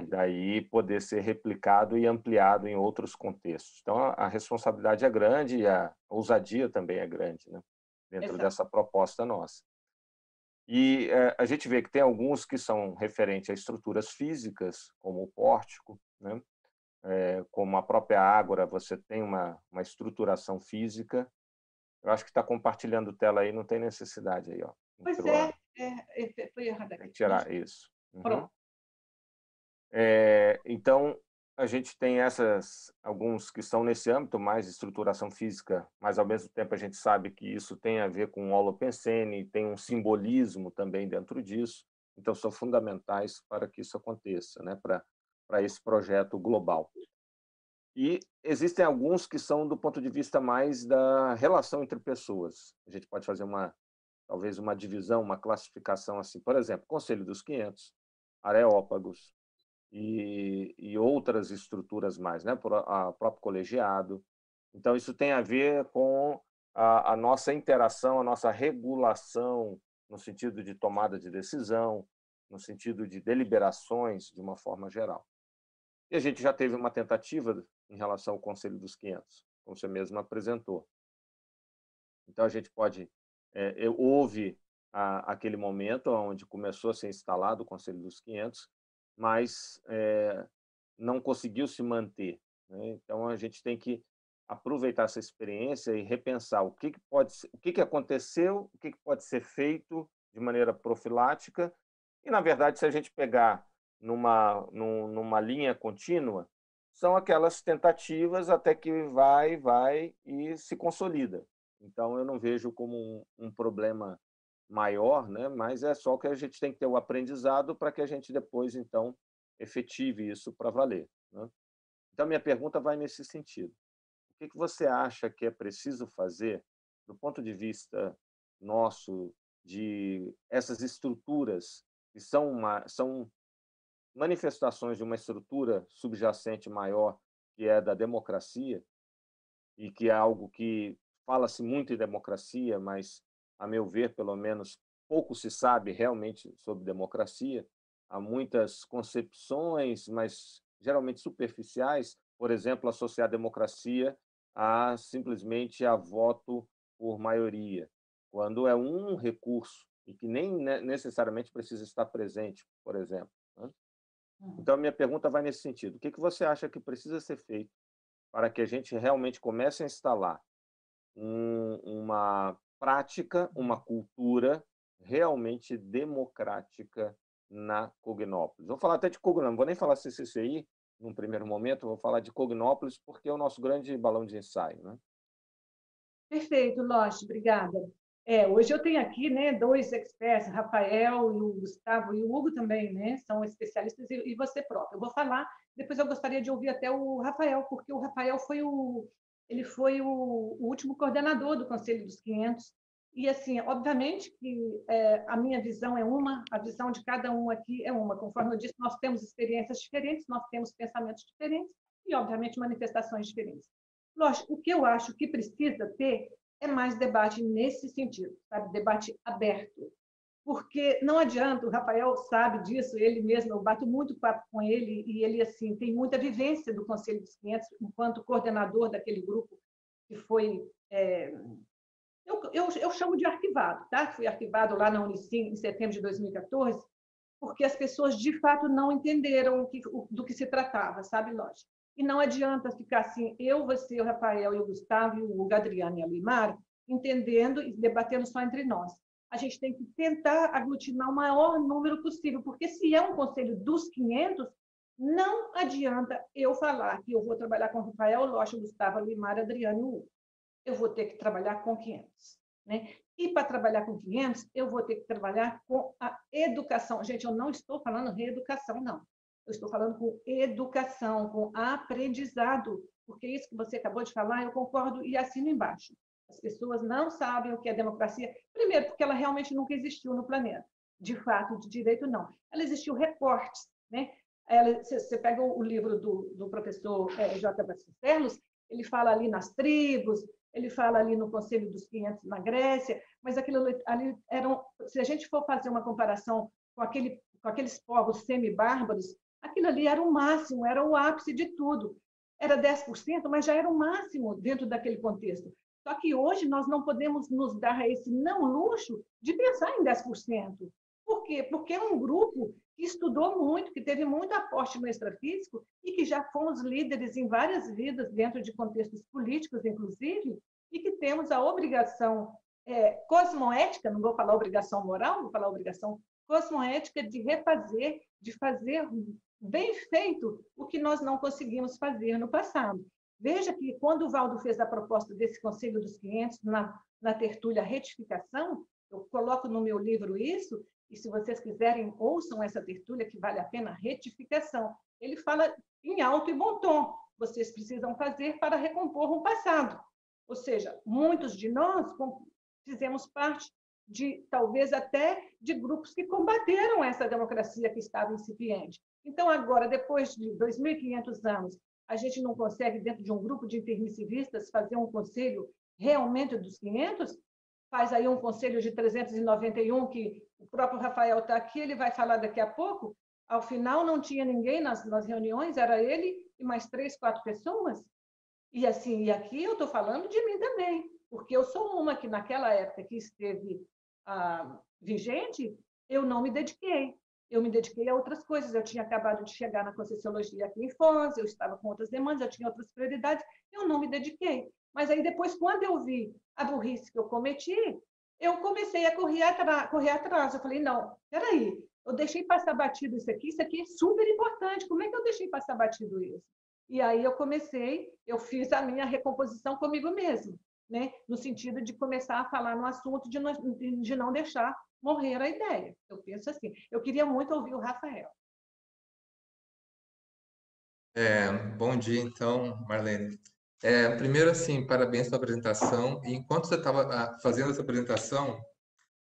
E daí poder ser replicado e ampliado em outros contextos. Então, a, responsabilidade é grande e a ousadia também é grande, né? dentro Exato. dessa proposta nossa. E é, a gente vê que tem alguns que são referentes a estruturas físicas, como o pórtico, né? É, como a própria ágora, você tem uma, uma estruturação física. Eu acho que está compartilhando tela aí, não tem necessidade aí. Ó, pois é, é, é, foi errado aqui. Tirar isso. Uhum. Pronto. É, então, a gente tem essas alguns que estão nesse âmbito mais estruturação física, mas ao mesmo tempo a gente sabe que isso tem a ver com o holopensene, tem um simbolismo também dentro disso, então são fundamentais para que isso aconteça, né, para para esse projeto global. E existem alguns que são do ponto de vista mais da relação entre pessoas. A gente pode fazer uma talvez uma divisão, uma classificação assim, por exemplo, Conselho dos 500, Areópagos, e, e outras estruturas mais, né? Por a próprio colegiado. Então isso tem a ver com a, a nossa interação, a nossa regulação no sentido de tomada de decisão, no sentido de deliberações de uma forma geral. E a gente já teve uma tentativa em relação ao Conselho dos 500, como você mesmo apresentou. Então a gente pode é, houve a, aquele momento onde começou a ser instalado o Conselho dos 500 mas é, não conseguiu se manter. Né? Então a gente tem que aproveitar essa experiência e repensar o que, que pode o que, que aconteceu, o que, que pode ser feito de maneira profilática e na verdade se a gente pegar numa numa linha contínua são aquelas tentativas até que vai vai e se consolida. Então eu não vejo como um, um problema maior, né? mas é só que a gente tem que ter o aprendizado para que a gente depois, então, efetive isso para valer. Né? Então, minha pergunta vai nesse sentido. O que, você acha que é preciso fazer, do ponto de vista nosso, de essas estruturas que são, uma, são manifestações de uma estrutura subjacente maior, que é da democracia, e que é algo que fala-se muito em democracia, mas a meu ver, pelo menos, pouco se sabe realmente sobre democracia. Há muitas concepções, mas geralmente superficiais, por exemplo, associar a democracia a simplesmente a voto por maioria, quando é um recurso e que nem necessariamente precisa estar presente, por exemplo. Né? Uhum. Então, a minha pergunta vai nesse sentido. O que, que você acha que precisa ser feito para que a gente realmente comece a instalar um, uma prática, uma cultura realmente democrática na Cognópolis? Vou falar até de Cognópolis, não vou nem falar CCCI num primeiro momento, vou falar de Cognópolis porque é o nosso grande balão de ensaio. Né? Perfeito, Loche, obrigada. É, hoje eu tenho aqui né, dois experts, Rafael e o Gustavo, e o Hugo também, né, são especialistas, e, e você próprio. Eu vou falar, depois eu gostaria de ouvir até o Rafael, porque o Rafael foi o, ele foi o, o último coordenador do Conselho dos 500, e, assim, obviamente que é, a minha visão é uma, a visão de cada um aqui é uma. Conforme eu disse, nós temos experiências diferentes, nós temos pensamentos diferentes e, obviamente, manifestações diferentes. Lógico, o que eu acho que precisa ter é mais debate nesse sentido, sabe? Debate aberto. Porque não adianta, o Rafael sabe disso, ele mesmo, eu bato muito papo com ele, e ele, assim, tem muita vivência do Conselho dos 500, enquanto coordenador daquele grupo que foi. É, eu, eu, eu, chamo de arquivado, tá? Fui arquivado lá na Unicim em setembro de 2014, porque as pessoas de fato não entenderam que, do que se tratava, sabe, lógico. E não adianta ficar assim, eu, você, o Rafael o Gustavo o Adriano e a Limar, entendendo e debatendo só entre nós. A gente tem que tentar aglutinar o maior número possível, porque se é um conselho dos 500, não adianta eu falar que eu vou trabalhar com Rafael, Locha, Gustavo, Limar, Adriano e. Eu vou ter que trabalhar com 500. Né? E para trabalhar com 500, eu vou ter que trabalhar com a educação. Gente, eu não estou falando reeducação, não. Eu estou falando com educação, com aprendizado, porque isso que você acabou de falar, eu concordo e assino embaixo. As pessoas não sabem o que é democracia, primeiro, porque ela realmente nunca existiu no planeta. De fato, de direito, não. Ela existiu recortes. Né? Você pega o livro do, do professor é, J. Vasconcelos, ele fala ali nas tribos, ele fala ali no Conselho dos 500 na Grécia, mas aquilo ali eram, se a gente for fazer uma comparação com, aquele, com aqueles povos semi-bárbaros, aquilo ali era o máximo, era o ápice de tudo. Era 10%, mas já era o máximo dentro daquele contexto. Só que hoje nós não podemos nos dar esse não luxo de pensar em 10%. Por quê? Porque é um grupo que estudou muito, que teve muito aporte no extrafísico e que já fomos líderes em várias vidas, dentro de contextos políticos, inclusive, e que temos a obrigação é, cosmoética, não vou falar obrigação moral, vou falar obrigação cosmoética de refazer, de fazer bem feito o que nós não conseguimos fazer no passado. Veja que quando o Valdo fez a proposta desse Conselho dos Clientes na, na tertúlia retificação, eu coloco no meu livro isso, e se vocês quiserem, ouçam essa tertúlia, que vale a pena, retificação. Ele fala em alto e bom tom, vocês precisam fazer para recompor um passado. Ou seja, muitos de nós fizemos parte de, talvez até, de grupos que combateram essa democracia que estava incipiente. Então, agora, depois de 2.500 anos, a gente não consegue, dentro de um grupo de intermissivistas, fazer um conselho realmente dos 500? Faz aí um conselho de 391, que o próprio Rafael está aqui, ele vai falar daqui a pouco. Ao final, não tinha ninguém nas, nas reuniões, era ele e mais três, quatro pessoas. E assim, e aqui eu estou falando de mim também, porque eu sou uma que naquela época que esteve ah, vigente, eu não me dediquei eu me dediquei a outras coisas. Eu tinha acabado de chegar na Conscienciologia aqui em Foz, eu estava com outras demandas, eu tinha outras prioridades, eu não me dediquei. Mas aí depois, quando eu vi a burrice que eu cometi, eu comecei a correr, atra correr atrás. Eu falei, não, peraí, eu deixei passar batido isso aqui, isso aqui é super importante, como é que eu deixei passar batido isso? E aí eu comecei, eu fiz a minha recomposição comigo mesmo, né? no sentido de começar a falar no assunto de não, de não deixar morrer a ideia. Eu penso assim. Eu queria muito ouvir o Rafael. É, bom dia, então, Marlene. É, primeiro, assim, parabéns pela apresentação. Enquanto você estava ah, fazendo essa apresentação,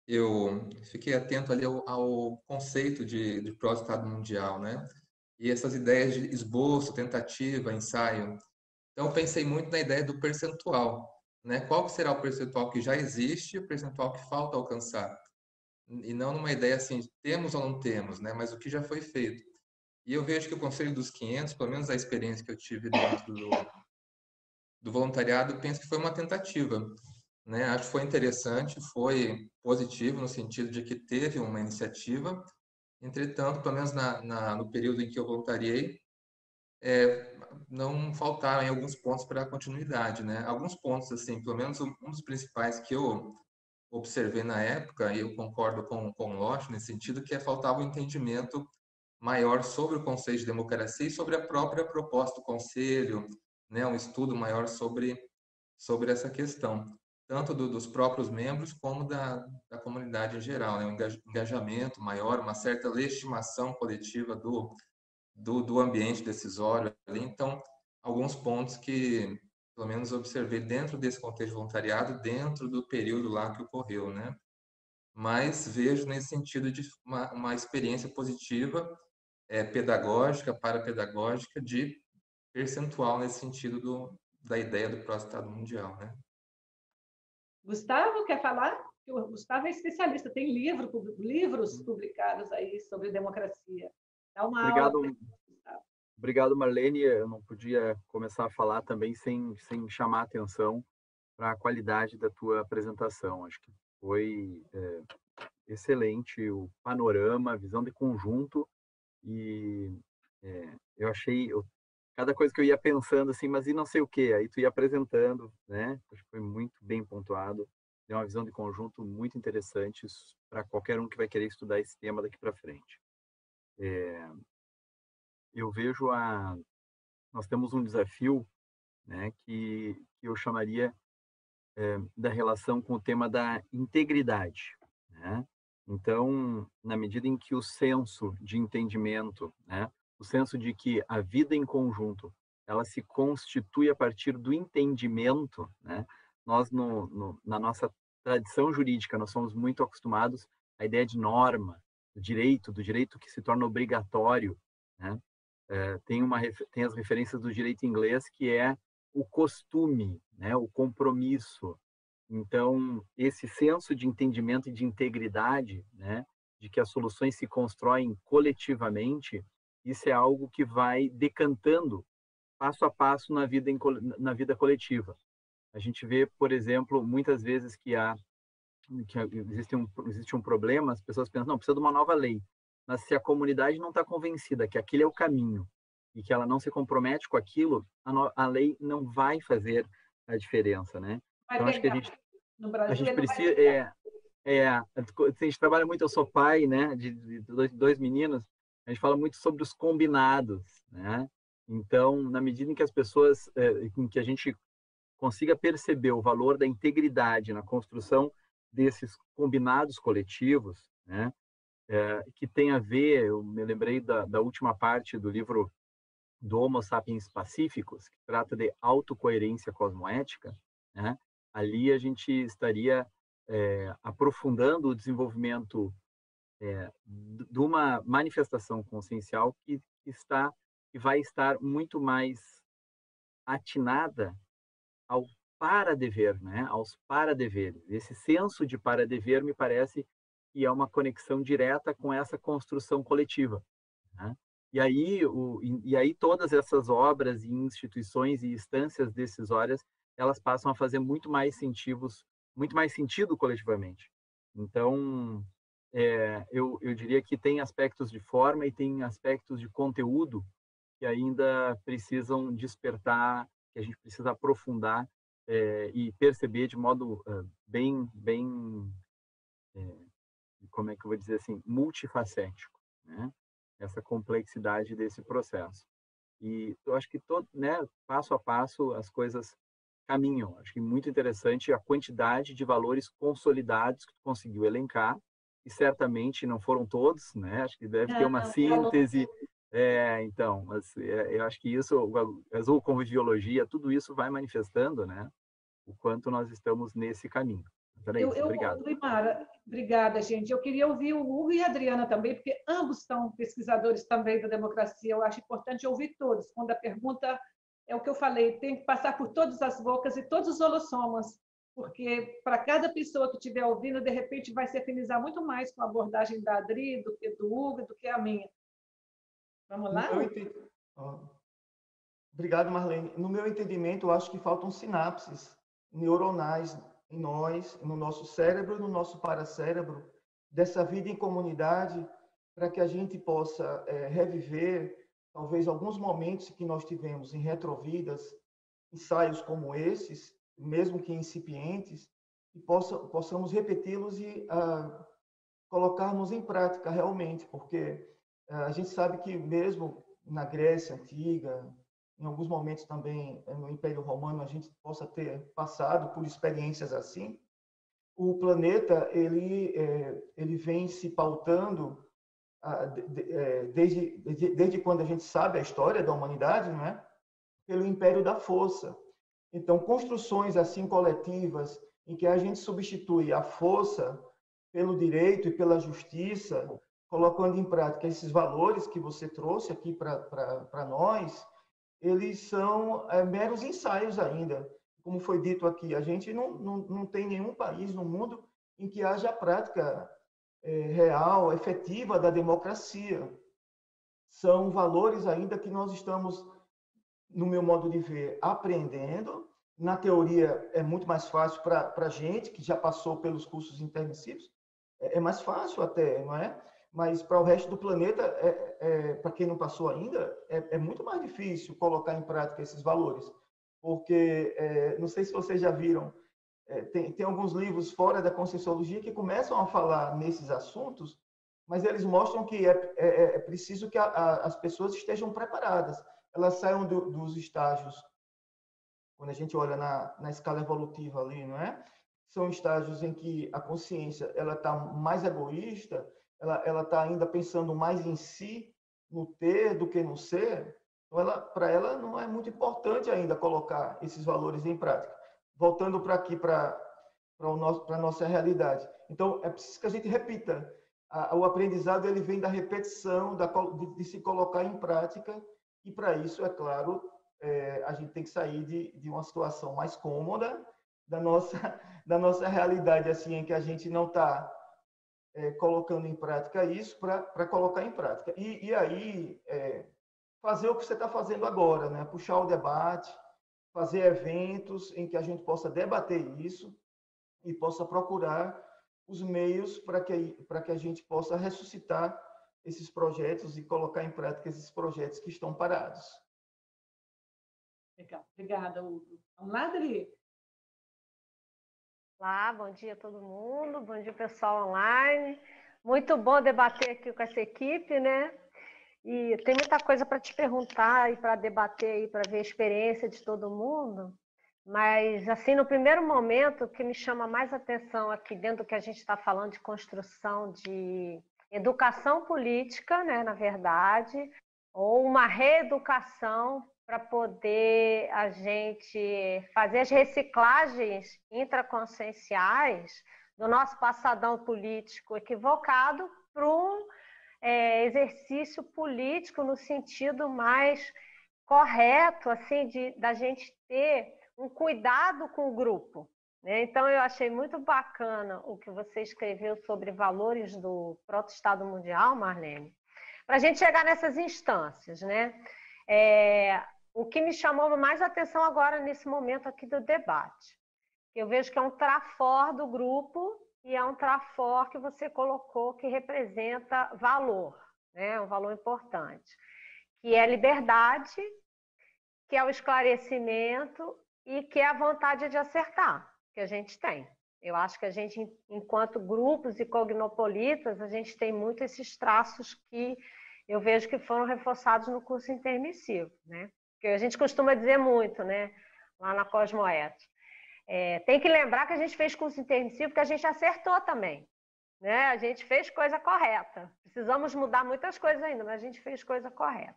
eu fiquei atento ali ao, ao conceito de, de pró-estado mundial, né? E essas ideias de esboço, tentativa, ensaio. Então, pensei muito na ideia do percentual, né? Qual será o percentual que já existe o percentual que falta alcançar? e não numa ideia assim, temos ou não temos, né? Mas o que já foi feito. E eu vejo que o Conselho dos 500, pelo menos a experiência que eu tive dentro do, do voluntariado, penso que foi uma tentativa. né? Acho que foi interessante, foi positivo no sentido de que teve uma iniciativa. Entretanto, pelo menos na, na no período em que eu voluntariei, é, não faltaram em alguns pontos para a continuidade, né? Alguns pontos, assim, pelo menos um dos principais que eu observei na época, e eu concordo com, com o Loche nesse sentido, que é faltava um entendimento maior sobre o conceito de democracia e sobre a própria proposta do Conselho, né? Um estudo maior sobre, sobre essa questão tanto do, dos próprios membros como da, da comunidade em geral, né? um engajamento maior, uma certa legitimação coletiva do, do, do ambiente decisório. Ali. Então, alguns pontos que, pelo menos, observei dentro desse contexto de voluntariado, dentro do período lá que ocorreu, né? Mas vejo nesse sentido de uma, uma experiência positiva, é, pedagógica, parapedagógica, de percentual nesse sentido do, da ideia do próximo Estado Mundial, né? Gustavo quer falar? O Gustavo é especialista, tem livro, livros publicados aí sobre democracia. Dá uma Obrigado. Aula Obrigado, Marlene. Eu não podia começar a falar também sem, sem chamar a atenção para a qualidade da tua apresentação. Acho que foi é, excelente o panorama, a visão de conjunto e é, eu achei, eu cada coisa que eu ia pensando assim, mas e não sei o que, aí tu ia apresentando, né? Acho que foi muito bem pontuado, deu uma visão de conjunto muito interessante para qualquer um que vai querer estudar esse tema daqui para frente. É, eu vejo a, nós temos um desafio, né? Que, que eu chamaria é, da relação com o tema da integridade, né? Então, na medida em que o senso de entendimento, né, o senso de que a vida em conjunto ela se constitui a partir do entendimento, né? Nós no, no, na nossa tradição jurídica nós somos muito acostumados à ideia de norma, do direito, do direito que se torna obrigatório, né? É, tem uma tem as referências do direito inglês que é o costume, né? O compromisso. Então esse senso de entendimento e de integridade, né? De que as soluções se constroem coletivamente, isso é algo que vai decantando passo a passo na vida na vida coletiva. A gente vê, por exemplo, muitas vezes que há que existe um existe um problema, as pessoas pensam não precisa de uma nova lei, mas se a comunidade não está convencida que aquele é o caminho e que ela não se compromete com aquilo, a, no, a lei não vai fazer a diferença, né? então acho que a gente a gente precisa é, é, a gente trabalha muito, eu sou pai, né, de, de dois, dois meninos, a gente fala muito sobre os combinados, né? Então, na medida em que as pessoas, é, em que a gente consiga perceber o valor da integridade na construção desses combinados coletivos, né? É, que tem a ver, eu me lembrei da, da última parte do livro do Homo sapiens pacíficos, que trata de autocoerência cosmoética, né? ali a gente estaria é, aprofundando o desenvolvimento é, de uma manifestação consciencial que está que vai estar muito mais atinada ao para-dever, né? aos para-deveres. Esse senso de para-dever me parece que é uma conexão direta com essa construção coletiva. Né? E, aí, o, e aí todas essas obras e instituições e instâncias decisórias, elas passam a fazer muito mais sentido, muito mais sentido coletivamente. Então, é, eu, eu diria que tem aspectos de forma e tem aspectos de conteúdo que ainda precisam despertar, que a gente precisa aprofundar é, e perceber de modo uh, bem, bem, é, como é que eu vou dizer assim, multifacético, né? Essa complexidade desse processo. E eu acho que todo, né, passo a passo as coisas caminham. Acho que muito interessante a quantidade de valores consolidados que tu conseguiu elencar e certamente não foram todos, né? Acho que deve ter uma síntese. É, então, mas é, eu acho que isso, a azul conviviologia, tudo isso vai manifestando, né? O quanto nós estamos nesse caminho. Então, é eu, eu, obrigado. Obrigada, gente. Eu queria ouvir o Hugo e a Adriana também, porque ambos são pesquisadores também da democracia. Eu acho importante ouvir todos. Quando a pergunta é o que eu falei, tem que passar por todas as bocas e todos os holossomas porque para cada pessoa que estiver ouvindo, de repente vai se afinizar muito mais com a abordagem da Adri do que do Hugo, do que a minha. Vamos lá? Obrigado, Marlene. No meu entendimento, eu acho que faltam sinapses neuronais em nós, no nosso cérebro, no nosso paracérebro, dessa vida em comunidade, para que a gente possa é, reviver talvez alguns momentos que nós tivemos em retrovidas, ensaios como esses, mesmo que incipientes, e possa, possamos repeti-los e ah, colocarmos em prática realmente, porque a gente sabe que mesmo na Grécia antiga, em alguns momentos também eh, no Império Romano a gente possa ter passado por experiências assim. O planeta ele é, ele vem se pautando desde, desde desde quando a gente sabe a história da humanidade, não é? Pelo Império da Força. Então construções assim coletivas em que a gente substitui a força pelo direito e pela justiça, colocando em prática esses valores que você trouxe aqui para nós, eles são é, meros ensaios ainda. Como foi dito aqui, a gente não, não, não tem nenhum país no mundo em que haja prática é, real, efetiva da democracia. São valores ainda que nós estamos, no meu modo de ver, aprendendo. Na teoria é muito mais fácil para a gente, que já passou pelos cursos intermissivos, é, é mais fácil até, não é? Mas para o resto do planeta, é, é, para quem não passou ainda, é, é, muito mais difícil colocar em prática esses valores. Porque, é, não sei se vocês já viram, é, tem, tem alguns livros fora da Conscienciologia que começam a falar nesses assuntos, mas eles mostram que é, é, preciso que a, a, as pessoas estejam preparadas, elas saiam do, dos estágios, quando a gente olha na, na escala evolutiva ali, não é? São estágios em que a consciência ela está mais egoísta, ela ela está ainda pensando mais em si, no ter do que no ser. Então, ela para ela não é muito importante ainda colocar esses valores em prática. Voltando para aqui para para para nossa realidade. Então é preciso que a gente repita. o aprendizado ele vem da repetição, da, de, de se colocar em prática. E para isso, é claro, é, a gente tem que sair de, de uma situação mais cômoda da nossa <laughs> da nossa realidade assim em que a gente não está é, colocando em prática isso para colocar em prática. E, e aí, é, fazer o que você está fazendo agora, né? puxar o debate, fazer eventos em que a gente possa debater isso e possa procurar os meios para que, que a gente possa ressuscitar esses projetos e colocar em prática esses projetos que estão parados. Legal, obrigada, Hugo. Madre, Olá, bom dia a todo mundo, bom dia pessoal online. Muito bom debater aqui com essa equipe, né? E tem muita coisa para te perguntar e para debater e para ver a experiência de todo mundo. Mas, assim, no primeiro momento, o que me chama mais atenção aqui dentro do que a gente está falando de construção de educação política, né, na verdade, ou uma reeducação para poder a gente fazer as reciclagens intraconscienciais do nosso passadão político equivocado para um é, exercício político no sentido mais correto, assim, de da gente ter um cuidado com o grupo. Né? Então, eu achei muito bacana o que você escreveu sobre valores do proto-estado mundial, Marlene, para a gente chegar nessas instâncias, né? É, o que me chamou mais atenção agora nesse momento aqui do debate. Eu vejo que é um trafor do grupo e é um trafor que você colocou que representa valor, né? um valor importante, que é liberdade, que é o esclarecimento e que é a vontade de acertar que a gente tem. Eu acho que a gente, enquanto grupos e cognopolitas, a gente tem muito esses traços que eu vejo que foram reforçados no curso intermissivo, né? Que a gente costuma dizer muito, né? Lá na Cosmoet. É, tem que lembrar que a gente fez curso intermissivo que a gente acertou também. Né? A gente fez coisa correta. Precisamos mudar muitas coisas ainda, mas a gente fez coisa correta.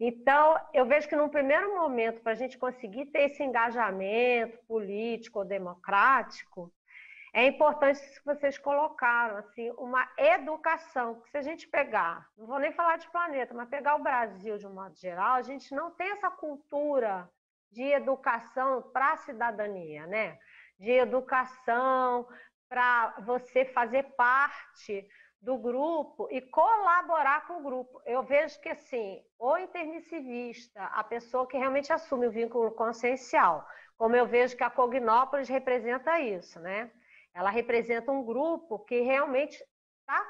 Então, eu vejo que num primeiro momento, para a gente conseguir ter esse engajamento político ou democrático, é importante que vocês colocaram, assim, uma educação, que se a gente pegar, não vou nem falar de planeta, mas pegar o Brasil de um modo geral, a gente não tem essa cultura de educação para a cidadania, né? De educação para você fazer parte do grupo e colaborar com o grupo. Eu vejo que, assim, o intermissivista, a pessoa que realmente assume o vínculo consciencial, como eu vejo que a Cognópolis representa isso, né? Ela representa um grupo que realmente está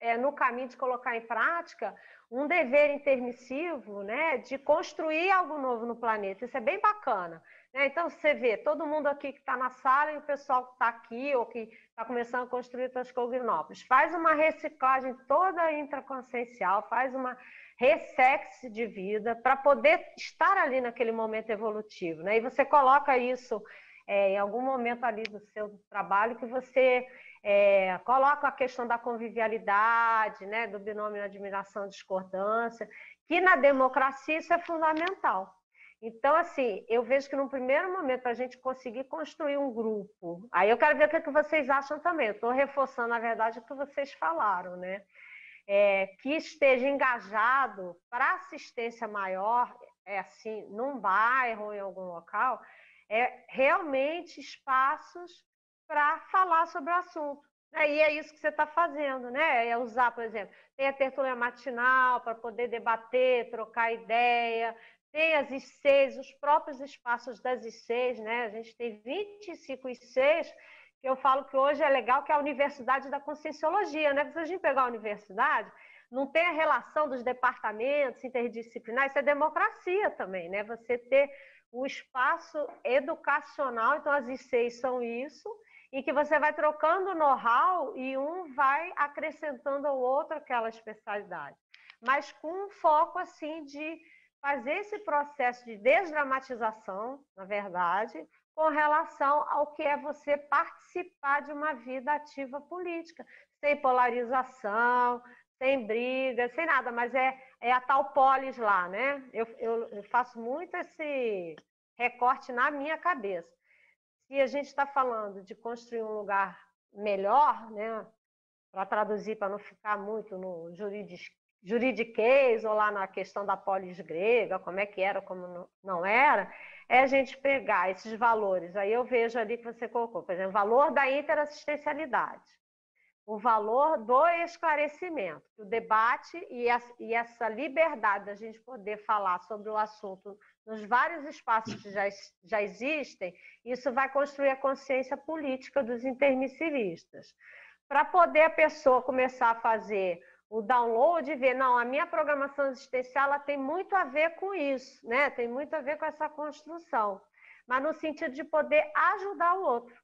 é, no caminho de colocar em prática um dever intermissivo, né, de construir algo novo no planeta. Isso é bem bacana. Né? Então, você vê todo mundo aqui que está na sala e o pessoal que está aqui ou que está começando a construir Toscognópolis. Faz uma reciclagem toda intraconsciencial, faz uma ressex de vida para poder estar ali naquele momento evolutivo. Né? E você coloca isso é, em algum momento ali do seu trabalho que você é, coloca a questão da convivialidade, né, do binômio admiração discordância, que na democracia isso é fundamental. Então, assim, eu vejo que no primeiro momento a gente conseguir construir um grupo, aí eu quero ver o que, é que vocês acham também. Estou reforçando, na verdade, o que vocês falaram, né? É, que esteja engajado para assistência maior, é assim, num bairro ou em algum local, é realmente espaços para falar sobre o assunto. E é isso que você está fazendo, né? É usar, por exemplo, tem a tertúlia matinal para poder debater, trocar ideia, tem as ICs, os próprios espaços das ICs, né? A gente tem 25 ICs, que eu falo que hoje é legal, que é a Universidade da Conscienciologia, né? Se a gente pegar a universidade, não tem a relação dos departamentos interdisciplinares, isso é democracia também, né? Você ter o espaço educacional, então as ICs são isso, em que você vai trocando know-how e um vai acrescentando ao outro aquela especialidade, mas com um foco assim de fazer esse processo de desdramatização, na verdade, com relação ao que é você participar de uma vida ativa política, sem polarização, sem briga, sem nada, mas é, é a tal polis lá, né? Eu, eu, eu faço muito esse recorte na minha cabeça. Se a gente está falando de construir um lugar melhor, né? Para traduzir, para não ficar muito no juridiquês ou lá na questão da polis grega, como é que era, como não era, é a gente pegar esses valores. Aí eu vejo ali que você colocou, por exemplo, valor da interassistencialidade, o valor do esclarecimento, o debate e, essa liberdade da gente poder falar sobre o assunto nos vários espaços que já, já existem, isso vai construir a consciência política dos intermissivistas. Para poder a pessoa começar a fazer o download e ver, não, a minha programação existencial ela tem muito a ver com isso, né? Tem muito a ver com essa construção, mas no sentido de poder ajudar o outro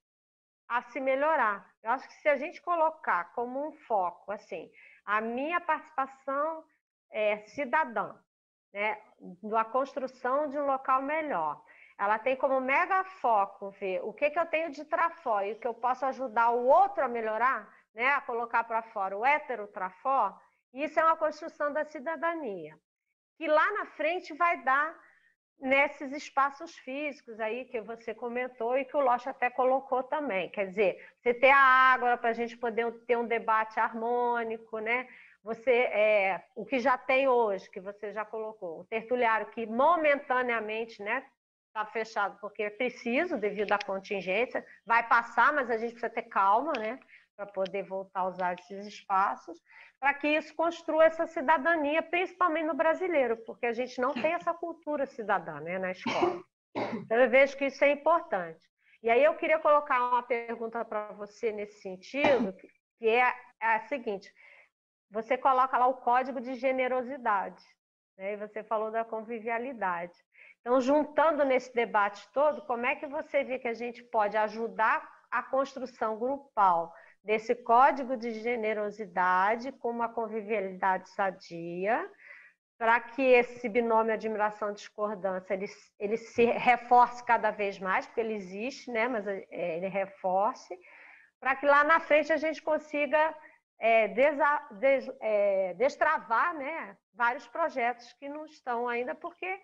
a se melhorar. Eu acho que se a gente colocar como um foco, assim, a minha participação é, cidadã, né, da construção de um local melhor, ela tem como mega foco ver o que, que eu tenho de trafó e o que eu posso ajudar o outro a melhorar, né, a colocar para fora o hétero trafó, isso é uma construção da cidadania, que lá na frente vai dar nesses espaços físicos aí que você comentou e que o Locha até colocou também. Quer dizer, você ter a água para a gente poder ter um debate harmônico, né? Você, é, o que já tem hoje, que você já colocou, o tertuliário que momentaneamente, né, está fechado porque é preciso devido à contingência, vai passar, mas a gente precisa ter calma, né? Para poder voltar a usar esses espaços, para que isso construa essa cidadania, principalmente no brasileiro, porque a gente não tem essa cultura cidadã né, na escola. Então, eu vejo que isso é importante. E aí eu queria colocar uma pergunta para você nesse sentido, que é, a seguinte: você coloca lá o código de generosidade, né, e você falou da convivialidade. Então, juntando nesse debate todo, como é que você vê que a gente pode ajudar a construção grupal desse código de generosidade com uma convivialidade sadia, para que esse binômio admiração discordância ele, ele se reforce cada vez mais, porque ele existe, né? mas é, ele reforce, para que lá na frente a gente consiga é, desa, des, é, destravar né? vários projetos que não estão ainda, porque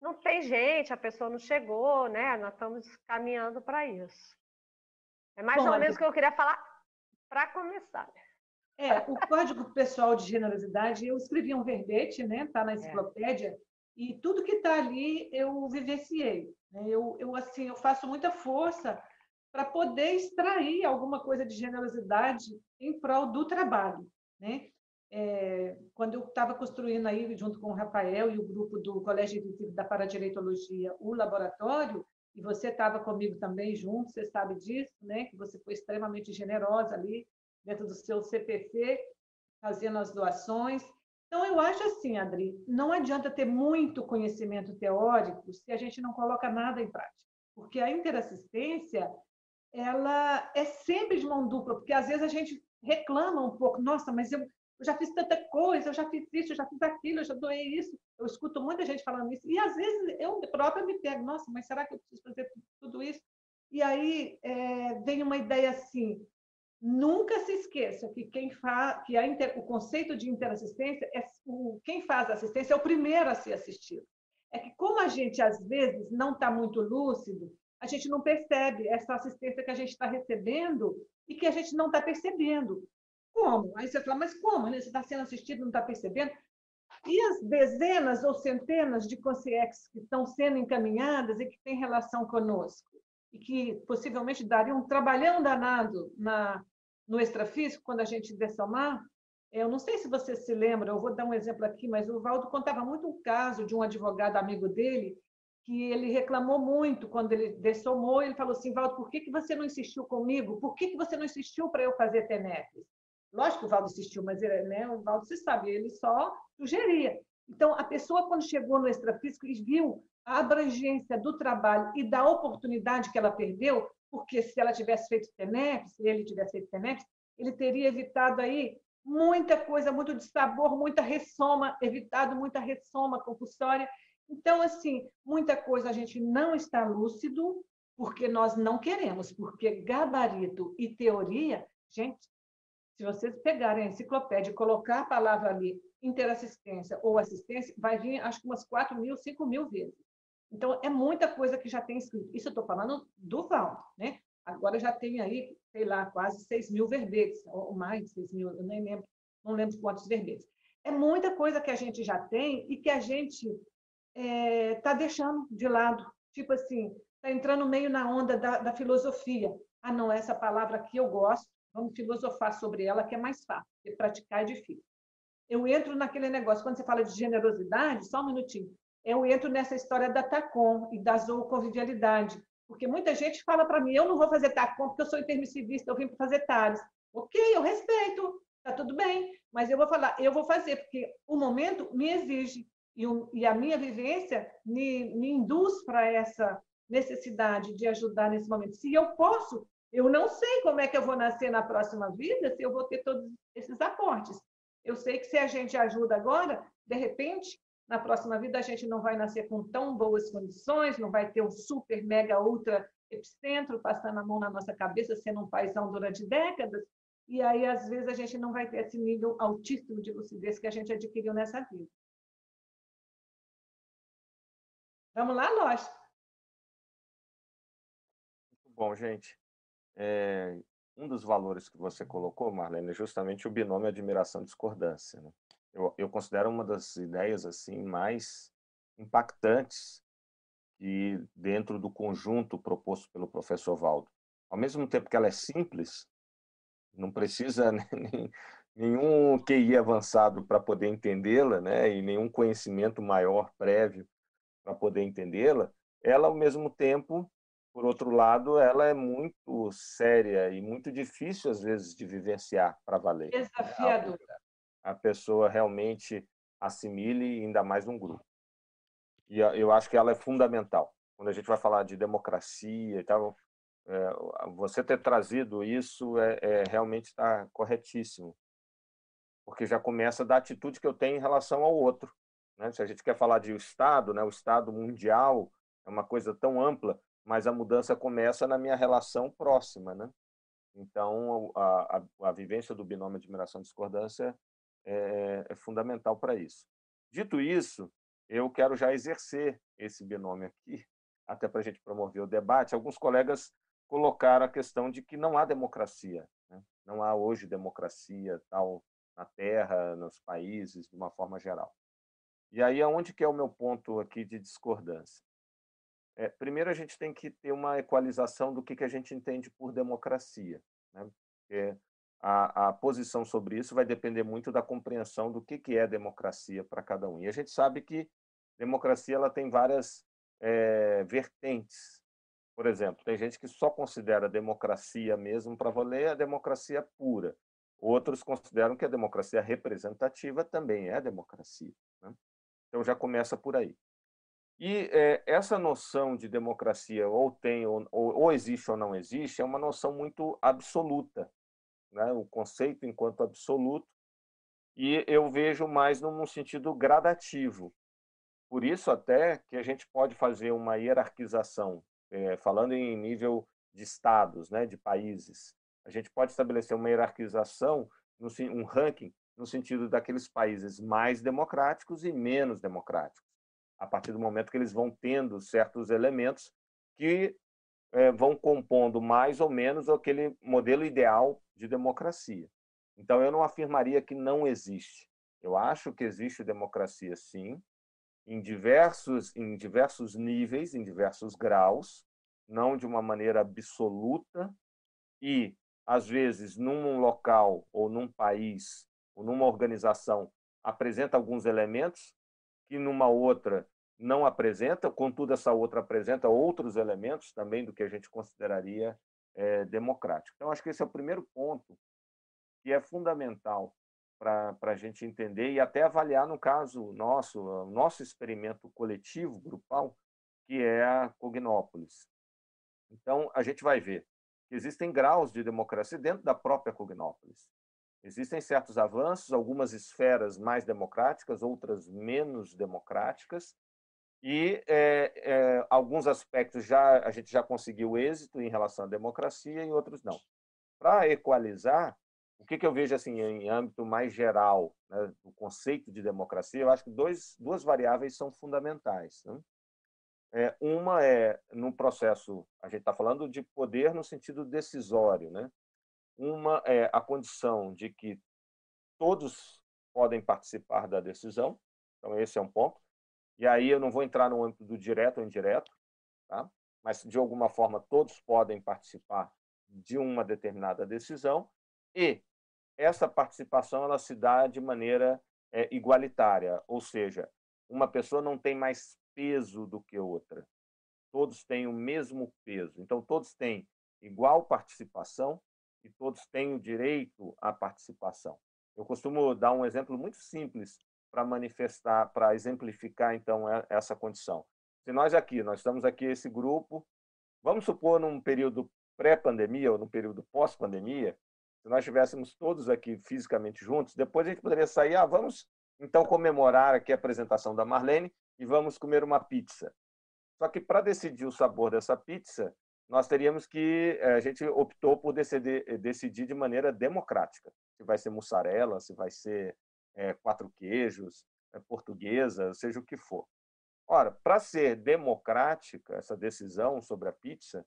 não tem gente, a pessoa não chegou, né? nós estamos caminhando para isso. É mais Bom, ou menos o que eu queria falar para começar. É, o Código Pessoal de Generosidade, eu escrevi um verbete, né? Está na é. enciclopédia, é. e tudo que está ali eu vivenciei. Né? Eu, eu, assim, eu faço muita força para poder extrair alguma coisa de generosidade em prol do trabalho. Né? É, quando eu estava construindo aí, junto com o Rafael e o grupo do Colégio Invisível da Paradireitologia, o laboratório, e você estava comigo também junto, você sabe disso, né? que você foi extremamente generosa ali dentro do seu CPC, fazendo as doações. Então, eu acho assim, Adri, não adianta ter muito conhecimento teórico se a gente não coloca nada em prática, porque a interassistência ela é sempre de mão dupla, porque às vezes a gente reclama um pouco, nossa, mas eu, eu já fiz tanta coisa, eu já fiz isso, eu já fiz aquilo, eu já doei isso. Eu escuto muita gente falando isso, e às vezes eu própria me pego, nossa, mas será que eu preciso fazer tudo isso? E aí é, vem uma ideia assim, nunca se esqueça que quem faz, que a inter, o conceito de interassistência é o, quem faz assistência é o primeiro a ser assistido. É que como a gente às vezes não está muito lúcido, a gente não percebe essa assistência que a gente está recebendo e que a gente não está percebendo. Como? Aí você fala, mas como? Né? Você está sendo assistido não está percebendo? E as dezenas ou centenas de consciências que estão sendo encaminhadas e que têm relação conosco, e que possivelmente dariam um trabalhão danado na, no extrafísico, quando a gente dessomar, eu não sei se você se lembra, eu vou dar um exemplo aqui, mas o Valdo contava muito um caso de um advogado amigo dele que ele reclamou muito quando ele dessomou, ele falou assim, Valdo, por que, que você não insistiu comigo? Por que, que você não insistiu para eu fazer TENEPs? Lógico que o Valdo insistiu, mas ele, né, o Valdo se sabe, ele só sugeria. Então, a pessoa, quando chegou no extrafísico e viu a abrangência do trabalho e da oportunidade que ela perdeu, porque se ela tivesse feito TENEPs, se ele tivesse feito TENEPs, ele teria evitado aí muita coisa, muito de sabor, muita ressoma, evitado muita ressoma compulsória, então, assim, muita coisa a gente não está lúcido porque nós não queremos, porque gabarito e teoria, gente, se vocês pegarem a enciclopédia e colocar a palavra ali, interassistência ou assistência, vai vir acho que umas 4 mil, 5 mil vezes. Então, é muita coisa que já tem escrito. Isso eu estou falando do Val, né? Agora já tem aí, sei lá, quase 6 mil verbetes, ou mais de 6 mil, eu nem lembro, não lembro quantos verbetes. É muita coisa que a gente já tem e que a gente está é, tá deixando de lado. Tipo assim, está entrando meio na onda da, da, filosofia. Ah, não, essa palavra aqui eu gosto, vamos filosofar sobre ela, que é mais fácil, porque praticar é difícil. Eu entro naquele negócio, quando você fala de generosidade, só um minutinho, eu entro nessa história da TACOM e da zooconvivialidade, porque muita gente fala para mim, eu não vou fazer TACOM porque eu sou intermissivista, eu vim para fazer TARES. Ok, eu respeito, tá tudo bem, mas eu vou falar, eu vou fazer, porque o momento me exige e, um, e a minha vivência me, me induz para essa necessidade de ajudar nesse momento. Se eu posso, eu não sei como é que eu vou nascer na próxima vida, se eu vou ter todos esses aportes. Eu sei que se a gente ajuda agora, de repente, na próxima vida a gente não vai nascer com tão boas condições, não vai ter um super, mega, ultra epicentro passando a mão na nossa cabeça, sendo um paizão durante décadas, e aí, às vezes, a gente não vai ter esse nível altíssimo de lucidez que a gente adquiriu nessa vida. Vamos lá, lógico. Muito bom, gente. É, um dos valores que você colocou, Marlene, é justamente o binômio admiração-discordância. Né? Eu, eu considero uma das ideias assim mais impactantes e dentro do conjunto proposto pelo professor Valdo. Ao mesmo tempo que ela é simples, não precisa <laughs> nem, nenhum QI avançado para poder entendê-la, né? e nenhum conhecimento maior prévio para poder entendê-la, ela, ao mesmo tempo, por outro lado, ela é muito séria e muito difícil, às vezes, de vivenciar para valer. Desafiadora. A pessoa realmente assimile, ainda mais num grupo. E eu acho que ela é fundamental. Quando a gente vai falar de democracia e tal, é, você ter trazido isso é, é realmente está corretíssimo, porque já começa da atitude que eu tenho em relação ao outro. Né? Se a gente quer falar de Estado, né? o Estado mundial é uma coisa tão ampla, mas a mudança começa na minha relação próxima. Né? Então, a, a, a vivência do binômio admiração e discordância é, é fundamental para isso. Dito isso, eu quero já exercer esse binômio aqui, <laughs> até para a gente promover o debate. Alguns colegas colocaram a questão de que não há democracia, né? não há hoje democracia tal na Terra, nos países, de uma forma geral. E aí, aonde que é o meu ponto aqui de discordância? É, primeiro, a gente tem que ter uma equalização do que, que a gente entende por democracia. Né? Porque a, a posição sobre isso vai depender muito da compreensão do que, que é democracia para cada um. E a gente sabe que democracia ela tem várias é, vertentes. Por exemplo, tem gente que só considera democracia mesmo para valer a democracia pura. Outros consideram que a democracia representativa também é democracia. Né? Então já começa por aí. E é, essa noção de democracia ou tem ou, ou, existe ou não existe é uma noção muito absoluta, né? O conceito enquanto absoluto e eu vejo mais num sentido gradativo. Por isso até que a gente pode fazer uma hierarquização, é, falando em nível de estados, né, de países. A gente pode estabelecer uma hierarquização, um ranking no sentido daqueles países mais democráticos e menos democráticos a partir do momento que eles vão tendo certos elementos que é, vão compondo mais ou menos aquele modelo ideal de democracia. Então, eu não afirmaria que não existe. Eu acho que existe democracia, sim, em diversos, em diversos níveis, em diversos graus, não de uma maneira absoluta, e, às vezes, num local ou num país ou numa organização apresenta alguns elementos que numa outra não apresenta, contudo, essa outra apresenta outros elementos também do que a gente consideraria é, democrático. Então, acho que esse é o primeiro ponto que é fundamental para a gente entender e até avaliar, no caso nosso, nosso experimento coletivo, grupal, que é a Cognópolis. Então, a gente vai ver que existem graus de democracia dentro da própria Cognópolis. Existem certos avanços, algumas esferas mais democráticas, outras menos democráticas, e é, é, alguns aspectos já a gente já conseguiu êxito em relação à democracia e outros não. Para equalizar, o que, que eu vejo assim em âmbito mais geral né, do conceito de democracia, eu acho que dois, duas variáveis são fundamentais. Né? É, uma é no processo, a gente está falando de poder no sentido decisório, né? Uma é a condição de que todos podem participar da decisão, então esse é um ponto. E aí eu não vou entrar no âmbito do direto ou indireto, tá? mas de alguma forma todos podem participar de uma determinada decisão e essa participação ela se dá de maneira é, igualitária, ou seja, uma pessoa não tem mais peso do que outra. Todos têm o mesmo peso. Então todos têm igual participação e todos têm o direito à participação. Eu costumo dar um exemplo muito simples para manifestar, para exemplificar então essa condição. Se nós aqui, nós estamos aqui esse grupo, vamos supor num período pré-pandemia ou num período pós-pandemia, se nós estivéssemos todos aqui fisicamente juntos, depois a gente poderia sair, ah, vamos então comemorar aqui a apresentação da Marlene e vamos comer uma pizza. Só que para decidir o sabor dessa pizza, nós teríamos que eh, a gente optou por decidir, decidir de maneira democrática, se vai ser mussarela, se vai ser é, quatro queijos, é, portuguesa, seja o que for. Ora, para ser democrática essa decisão sobre a pizza,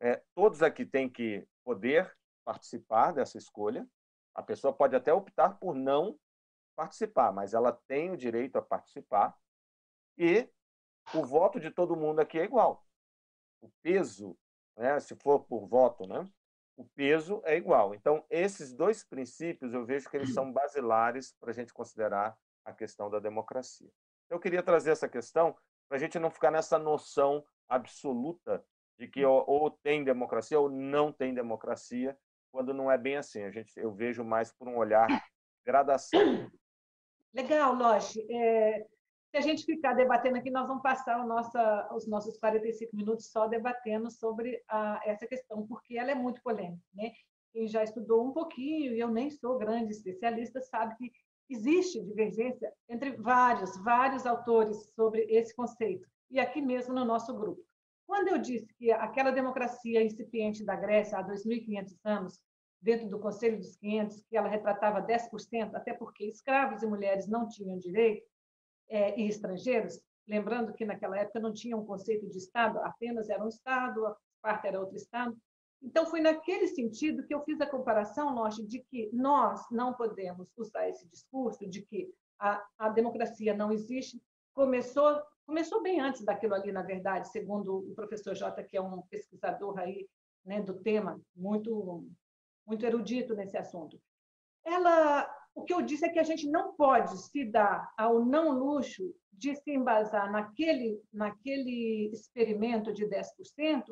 é, todos aqui têm que poder participar dessa escolha. A pessoa pode até optar por não participar, mas ela tem o direito a participar. E o voto de todo mundo aqui é igual. O peso, né, se for por voto, né, o peso é igual. Então, esses dois princípios eu vejo que eles são basilares para a gente considerar a questão da democracia. Eu queria trazer essa questão para a gente não ficar nessa noção absoluta de que ou tem democracia ou não tem democracia, quando não é bem assim. A gente, eu vejo mais por um olhar <coughs> gradação. Legal, Loche. É, se a gente ficar debatendo aqui, nós vamos passar nossa, os nossos 45 minutos só debatendo sobre a, essa questão, porque ela é muito polêmica. Né? Quem já estudou um pouquinho, e eu nem sou grande especialista, sabe que existe divergência entre vários, vários autores sobre esse conceito, e aqui mesmo no nosso grupo. Quando eu disse que aquela democracia incipiente da Grécia há 2.500 anos, dentro do Conselho dos 500, que ela retratava 10%, até porque escravos e mulheres não tinham direito, é, e estrangeiros, lembrando que naquela época não tinha um conceito de Estado, apenas era um Estado, a parte era outro Estado. Então, foi naquele sentido que eu fiz a comparação, Norte, de que nós não podemos usar esse discurso de que a, a democracia não existe. Começou começou bem antes daquilo ali, na verdade, segundo o professor Jota, que é um pesquisador aí né, do tema, muito, muito erudito nesse assunto. Ela, o que eu disse é que a gente não pode se dar ao não luxo de se embasar naquele, naquele experimento de 10%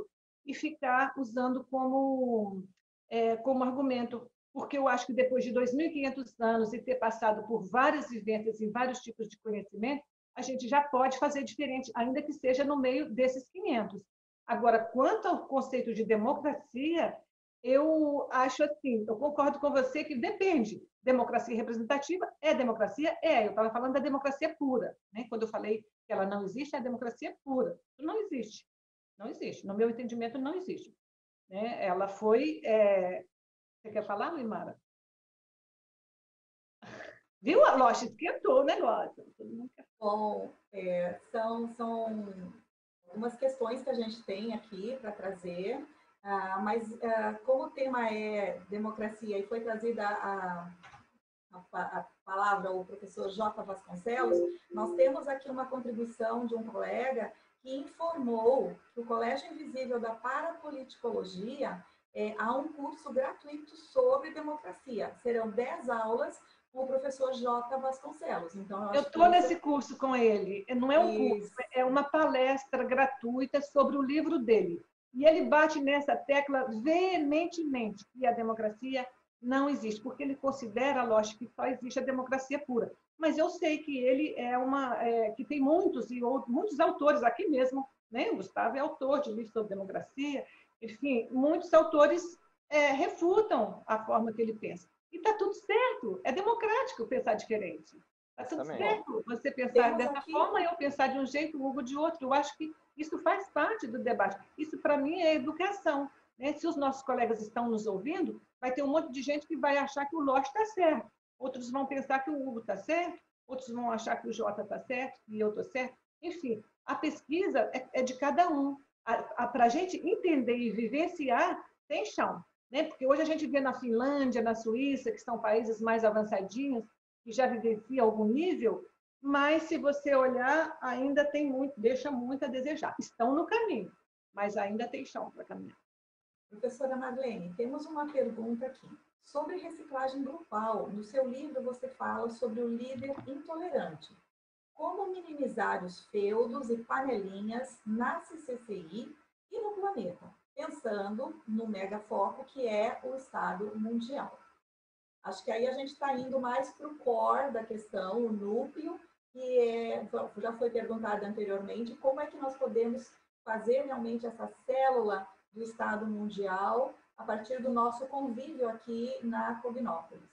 e ficar usando como, é, como argumento, porque eu acho que depois de 2.500 anos e ter passado por várias vivências em vários tipos de conhecimento, a gente já pode fazer diferente, ainda que seja no meio desses 500. Agora, quanto ao conceito de democracia, eu acho assim, eu concordo com você que depende. Democracia representativa é democracia? É. Eu estava falando da democracia pura. Né? Quando eu falei que ela não existe, é a democracia pura. Não existe. Não existe. No meu entendimento, não existe. Né? Ela foi. É... Você quer falar, Limara? Viu? A loja esquentou o negócio. Bom, é, são, são algumas questões que a gente tem aqui para trazer. Ah, mas ah, como o tema é democracia e foi trazida a, a, a, palavra o professor J. Vasconcelos, nós temos aqui uma contribuição de um colega que informou que o Colégio Invisível da Parapoliticologia é, há um curso gratuito sobre democracia. Serão 10 aulas com o professor J. Vasconcelos. Então, eu estou nesse curso com ele. Não é um Isso. curso, é uma palestra gratuita sobre o livro dele. E ele bate nessa tecla veementemente que a democracia não existe, porque ele considera, lógico, que só existe a democracia pura. Mas eu sei que ele é uma é, que tem muitos e muitos autores aqui mesmo, né? O Gustavo é autor de livros sobre democracia, enfim, muitos autores é, refutam a forma que ele pensa. E está tudo certo, é democrático pensar diferente. Está tudo Também. certo você pensar Temos dessa aqui... forma eu pensar de um jeito, o Hugo de outro. Eu acho que isso faz parte do debate. Isso, para mim, é educação. Né? Se os nossos colegas estão nos ouvindo, vai ter um monte de gente que vai achar que o Lost está certo. Outros vão pensar que o Hugo está certo. Outros vão achar que o Jota está certo e eu estou certo. Enfim, a pesquisa é, é de cada um. Para a gente entender e vivenciar, tem chão. Né? Porque hoje a gente vê na Finlândia, na Suíça, que são países mais avançadinhos, que já vivenciam algum nível, mas se você olhar, ainda tem muito, deixa muito a desejar. Estão no caminho, mas ainda tem chão para caminhar. Professora Marlene, temos uma pergunta aqui. Sobre reciclagem grupal, no seu livro você fala sobre o líder intolerante. Como minimizar os feudos e panelinhas na CCCI e no planeta, pensando no megafoco que é o Estado mundial. Acho que aí a gente está indo mais para o core da questão, o núcleo, que é, já foi perguntado anteriormente, como é que nós podemos fazer realmente essa célula do Estado mundial a partir do nosso convívio aqui na Cognópolis.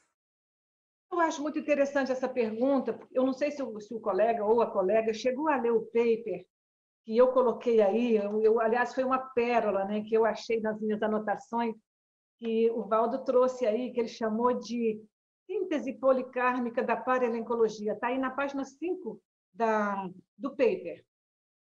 Eu acho muito interessante essa pergunta. Eu não sei se o, se o, colega ou a colega chegou a ler o paper que eu coloquei aí. Eu, eu, aliás, foi uma pérola né, que eu achei nas minhas anotações que o Valdo trouxe aí, que ele chamou de síntese policármica da paralencologia. Está aí na página 5 da, do paper.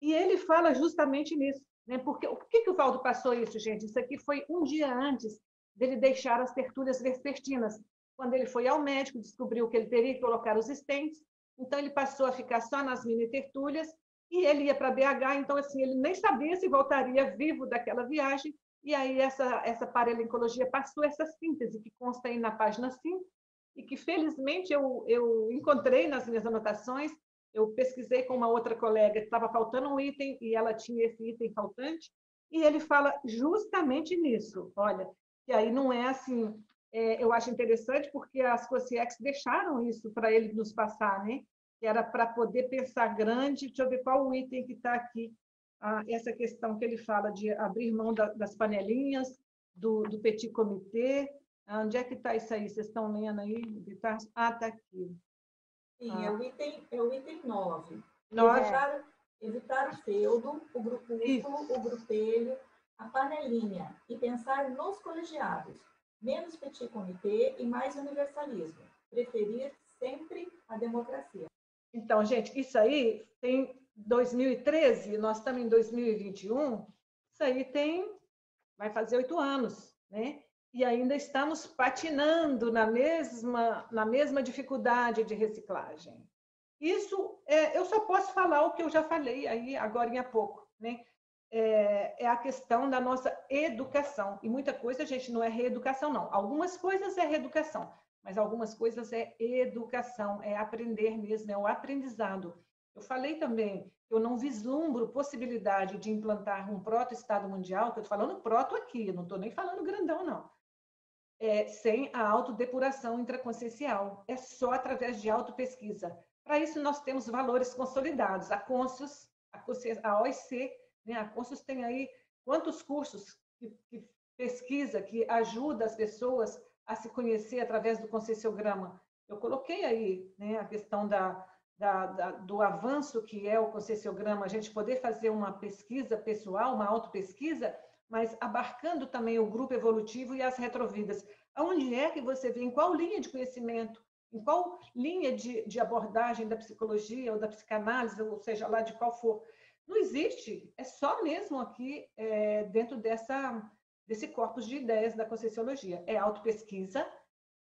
E ele fala justamente nisso. Né? Porque, por que, que o Valdo passou isso, gente? Isso aqui foi um dia antes dele deixar as tertúlias vespertinas. Quando ele foi ao médico, descobriu que ele teria que colocar os estentes, então ele passou a ficar só nas mini tertúlias e ele ia para BH, então assim, ele nem sabia se voltaria vivo daquela viagem, e aí essa, essa paralencologia passou essa síntese que consta aí na página 5, e que felizmente eu, eu encontrei nas minhas anotações, eu pesquisei com uma outra colega, estava faltando um item e ela tinha esse item faltante, e ele fala justamente nisso, olha, que aí não é assim, é, eu acho interessante porque as COSIEX deixaram isso para ele nos passar, né? que era para poder pensar grande, deixa eu ver qual o item que está aqui, essa questão que ele fala de abrir mão da, das panelinhas, do, do petit comité. Ah, onde é que está isso aí? Vocês estão lendo aí? Ah, está aqui. Sim, ah. é, o item, é o item 9. 9. Evitar, evitar o feudo, o grupúsculo, o grupelho, a panelinha e pensar nos colegiados. Menos petit comité e mais universalismo. Preferir sempre a democracia. Então, gente, isso aí tem 2013, nós estamos em 2021, isso aí tem, vai fazer oito anos, né? E ainda estamos patinando na mesma, na mesma dificuldade de reciclagem. Isso, é, eu só posso falar o que eu já falei aí agora há pouco, né? É, é, a questão da nossa educação. E muita coisa, gente, não é reeducação, não. Algumas coisas é reeducação, mas algumas coisas é educação, é aprender mesmo, é o aprendizado. Eu falei também eu não vislumbro possibilidade de implantar um proto-estado mundial, que eu estou falando proto aqui, não estou nem falando grandão, não. É, sem a autodepuração intraconsciencial. É só através de autopesquisa. Para isso, nós temos valores consolidados. A Conscius, a OIC, né? a Conscius tem aí quantos cursos que, que pesquisa, que ajuda as pessoas a se conhecer através do conscienciograma. Eu coloquei aí né, a questão da, da, da, do avanço que é o conscienciograma, a gente poder fazer uma pesquisa pessoal, uma autopesquisa, mas abarcando também o grupo evolutivo e as retrovidas. Aonde é que você vê, em qual linha de conhecimento, em qual linha de, de abordagem da psicologia ou da psicanálise, ou seja lá de qual for. Não existe, é só mesmo aqui é, dentro dessa, desse corpus de ideias da Conscienciologia. É autopesquisa,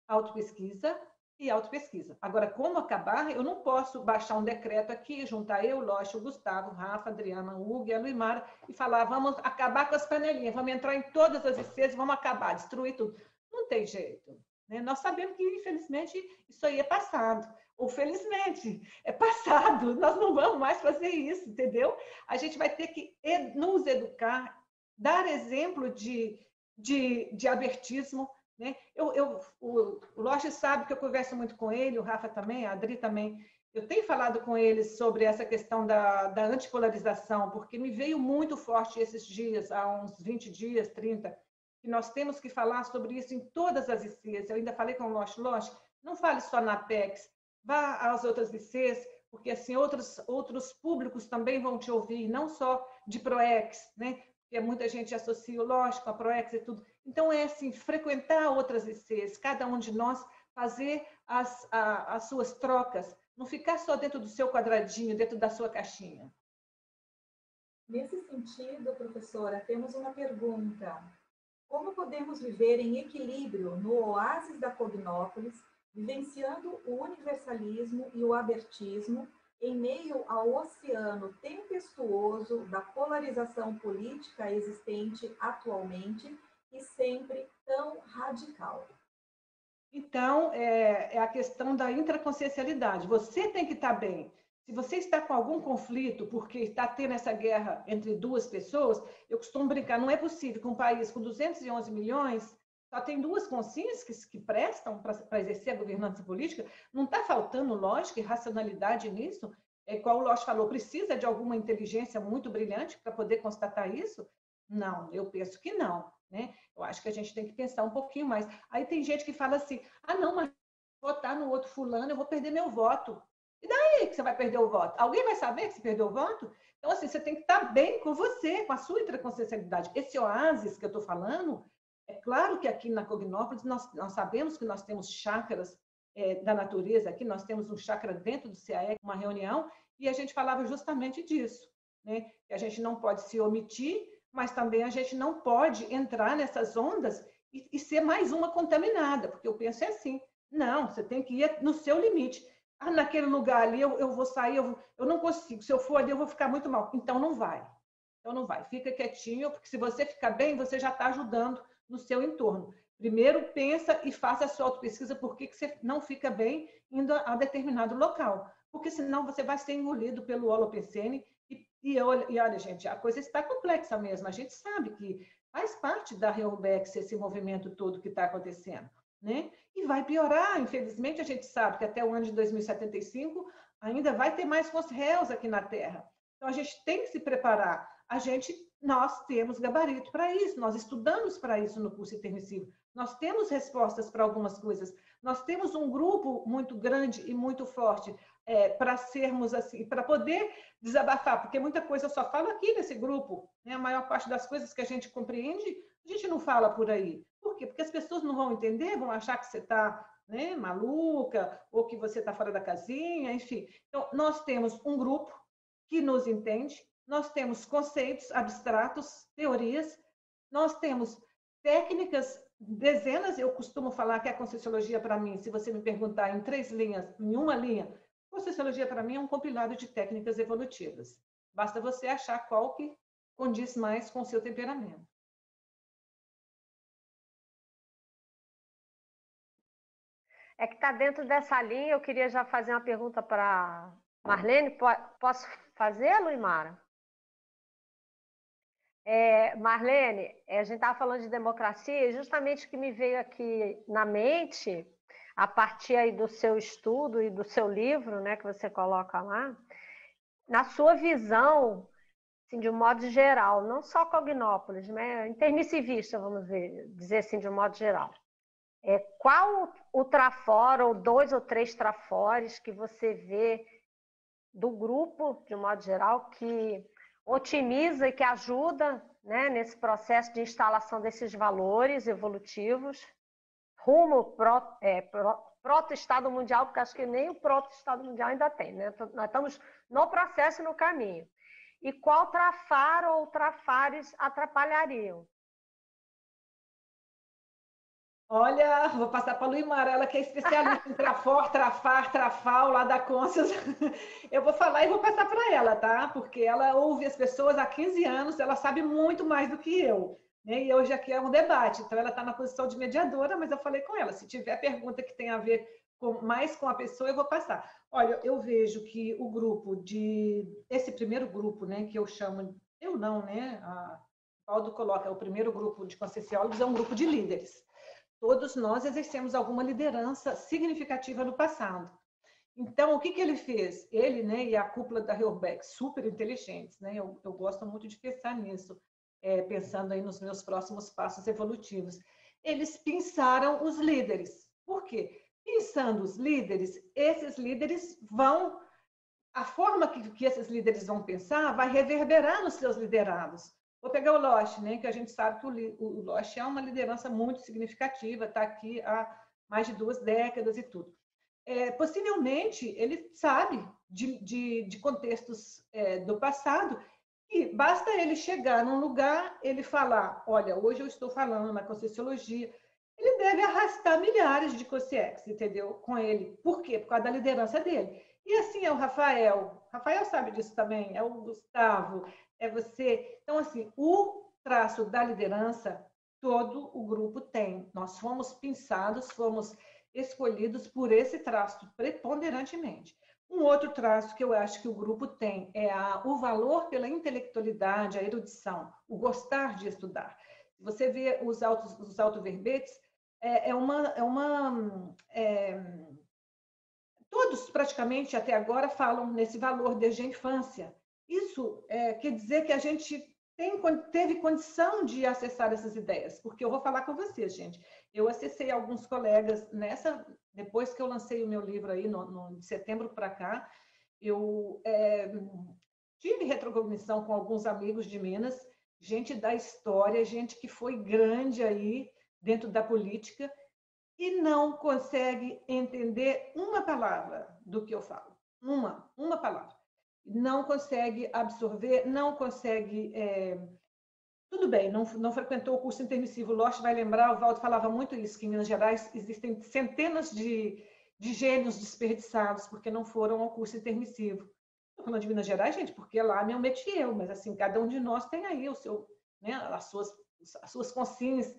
autopesquisa e autopesquisa. Agora, como acabar? Eu não posso baixar um decreto aqui, juntar eu, Loche, o Gustavo, Rafa, Adriana, Hugo e a Luimara e falar, vamos acabar com as panelinhas, vamos entrar em todas as ICs, vamos acabar, destruir tudo. Não tem jeito. Né? Nós sabemos que, infelizmente, isso aí é passado. Ou felizmente, é passado. <laughs> Nós não vamos mais fazer isso, entendeu? A gente vai ter que nos educar, dar exemplo de, de, de abertismo. Né? Eu, eu, o, Loche sabe que eu converso muito com ele, o Rafa também, a Adri também. Eu tenho falado com eles sobre essa questão da, da antipolarização, porque me veio muito forte esses dias, há uns 20 dias, 30, que nós temos que falar sobre isso em todas as ICs. Eu ainda falei com o Loche, Loche, não fale só na Apex, vá às outras ICs, porque assim outros, outros públicos também vão te ouvir, não só de ProEx, né? Porque muita gente associa o Loche com a ProEx e tudo. Então, é assim, frequentar outras ICs, cada um de nós fazer as, a, as suas trocas, não ficar só dentro do seu quadradinho, dentro da sua caixinha. Nesse sentido, professora, temos uma pergunta. Como podemos viver em equilíbrio no oásis da Cognópolis, vivenciando o universalismo e o abertismo em meio ao oceano tempestuoso da polarização política existente atualmente e sempre tão radical? Então, é, é, a questão da intraconsciencialidade. Você tem que estar bem. Se você está com algum conflito porque está tendo essa guerra entre duas pessoas, eu costumo brincar, não é possível que um país com 211 milhões só tem duas consciências que, que prestam para exercer a governança política. Não está faltando lógica e racionalidade nisso? É, qual o Losch falou, precisa de alguma inteligência muito brilhante para poder constatar isso? Não, eu penso que não. Né? Eu acho que a gente tem que pensar um pouquinho mais. Aí tem gente que fala assim: ah, não, mas votar no outro fulano, eu vou perder meu voto. E daí que você vai perder o voto? Alguém vai saber que você perdeu o voto? Então, assim, você tem que estar bem com você, com a sua intraconsciencialidade. Esse oásis que eu estou falando, é claro que aqui na Cognópolis nós, nós sabemos que nós temos chácaras é, da natureza, aqui nós temos um chácara dentro do CAE, uma reunião, e a gente falava justamente disso, né? Que a gente não pode se omitir, mas também a gente não pode entrar nessas ondas e, e ser mais uma contaminada, porque eu penso é assim, não, você tem que ir no seu limite ah, naquele lugar ali eu, eu vou sair, eu, eu não consigo, se eu for ali eu vou ficar muito mal. Então não vai. Então não vai. Fica quietinho, porque se você ficar bem, você já está ajudando no seu entorno. Primeiro pensa e faça a sua autopesquisa por que, que você não fica bem indo a, determinado local. Porque senão você vai ser engolido pelo holopensene e, olha, e olha, gente, a coisa está complexa mesmo. A gente sabe que faz parte da Reobex esse movimento todo que está acontecendo né? E vai piorar, infelizmente a gente sabe que até o ano de 2075 ainda vai ter mais réus aqui na Terra. Então a gente tem que se preparar. A gente, nós temos gabarito para isso, nós estudamos para isso no curso intermissivo. Nós temos respostas para algumas coisas. Nós temos um grupo muito grande e muito forte é, para sermos assim, para poder desabafar, porque muita coisa eu só falo aqui nesse grupo. Né? A maior parte das coisas que a gente compreende, a gente não fala por aí. Por quê? Porque as pessoas não vão entender, vão achar que você está né, maluca, ou que você está fora da casinha, enfim. Então, nós temos um grupo que nos entende, nós temos conceitos abstratos, teorias, nós temos técnicas, dezenas, eu costumo falar que a Conscienciologia, para mim, se você me perguntar em três linhas, em uma linha, Conscienciologia, para mim, é um compilado de técnicas evolutivas. Basta você achar qual que condiz mais com o seu temperamento. É que está dentro dessa linha, eu queria já fazer uma pergunta para Marlene. Posso fazê-lo, Imara? É, Marlene, a gente estava falando de democracia e justamente o que me veio aqui na mente, a partir aí do seu estudo e do seu livro, né, que você coloca lá, na sua visão, assim, de um modo geral, não só Cognópolis, né, intermissivista, vamos dizer assim, de um modo geral. É, qual o trafora, ou dois ou três trafores que você vê do grupo, de um modo geral, que otimiza e que ajuda né, nesse processo de instalação desses valores evolutivos rumo pro, é, pro, proto-estado mundial, porque acho que nem o proto-estado mundial ainda tem, né? Nós estamos no processo e no caminho. E qual trafar ou trafares atrapalhariam? Olha, vou passar para a Luimara, ela que é especialista em trafor, trafar, <laughs> trafal, lá da Conscious. <laughs> Eu vou falar e vou passar para ela, tá? Porque ela ouve as pessoas há 15 anos, ela sabe muito mais do que eu. Né? E hoje aqui é um debate, então ela está na posição de mediadora, mas eu falei com ela, se tiver pergunta que tem a ver com, mais com a pessoa, eu vou passar. Olha, eu vejo que o grupo de... Esse primeiro grupo, né, que eu chamo... Eu não, né? A Paulo coloca, é o primeiro grupo de conscienciólogos, é um grupo de líderes Todos nós exercemos alguma liderança significativa no passado. Então, o que, que ele fez? Ele né, e a cúpula da Helbeck, super inteligentes, né? Eu, eu gosto muito de pensar nisso, é, pensando aí nos meus próximos passos evolutivos. Eles pensaram os líderes. Por quê? Pensando os líderes, esses líderes vão. A forma que, que esses líderes vão pensar vai reverberar nos seus liderados. Vou pegar o Loche, né, que a gente sabe que o, o é uma liderança muito significativa, está aqui há mais de duas décadas e tudo. É, possivelmente, ele sabe de, de, de contextos é, do passado e basta ele chegar num lugar, ele falar, olha, hoje eu estou falando na Conscienciologia, ele deve arrastar milhares de consciex, entendeu? Com ele. Por quê? Por causa da liderança dele. E assim é o Rafael. Rafael sabe disso também, é o Gustavo, é você. Então, assim, o traço da liderança, todo o grupo tem. Nós fomos pensados, fomos escolhidos por esse traço preponderantemente. Um outro traço que eu acho que o grupo tem é a, o valor pela intelectualidade, a erudição, o gostar de estudar. Você vê os autos, os autoverbetes, é, é uma, é uma é, todos praticamente até agora falam nesse valor desde a infância. Isso é, quer dizer que a gente tem, teve condição de acessar essas ideias, porque eu vou falar com vocês, gente. Eu acessei alguns colegas nessa, depois que eu lancei o meu livro aí, no, no de setembro para cá, eu é, tive retrocognição com alguns amigos de Minas, gente da história, gente que foi grande aí dentro da política e não consegue entender uma palavra do que eu falo. Uma, uma palavra não consegue absorver, não consegue. É... Tudo bem, não, não frequentou o curso intermissivo. Lost vai lembrar, o Valdo falava muito isso, que em Minas Gerais existem centenas de, de gênios desperdiçados porque não foram ao curso intermissivo. Estou falando de Minas Gerais, gente, porque lá é meu métier, mas assim, cada um de nós tem aí o seu, né, as suas, as suas consciências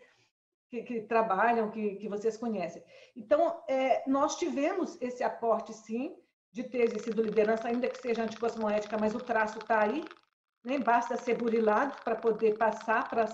que, que, trabalham, que, que vocês conhecem. Então, é, nós tivemos esse aporte, sim, de ter exercido liderança, ainda que seja anticosmoética, mas o traço está aí, nem basta ser burilado para poder passar para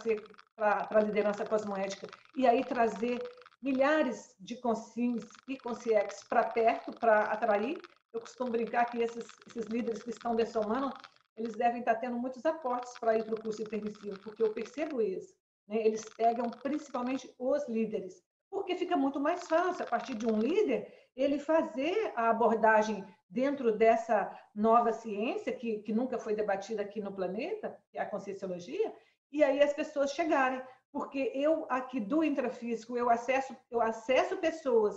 a liderança cosmoética e aí trazer milhares de consciências e consciex para perto para atrair. Eu costumo brincar que esses, esses líderes que estão dessomando, eles devem estar tá tendo muitos aportes para ir para o curso intermissivo, porque eu percebo isso. Né? Eles pegam principalmente os líderes, porque fica muito mais fácil, a partir de um líder, ele fazer a abordagem dentro dessa nova ciência que, que nunca foi debatida aqui no planeta, que é a conscienciologia, e aí as pessoas chegarem. Porque eu, aqui do intrafísico, eu acesso, eu acesso pessoas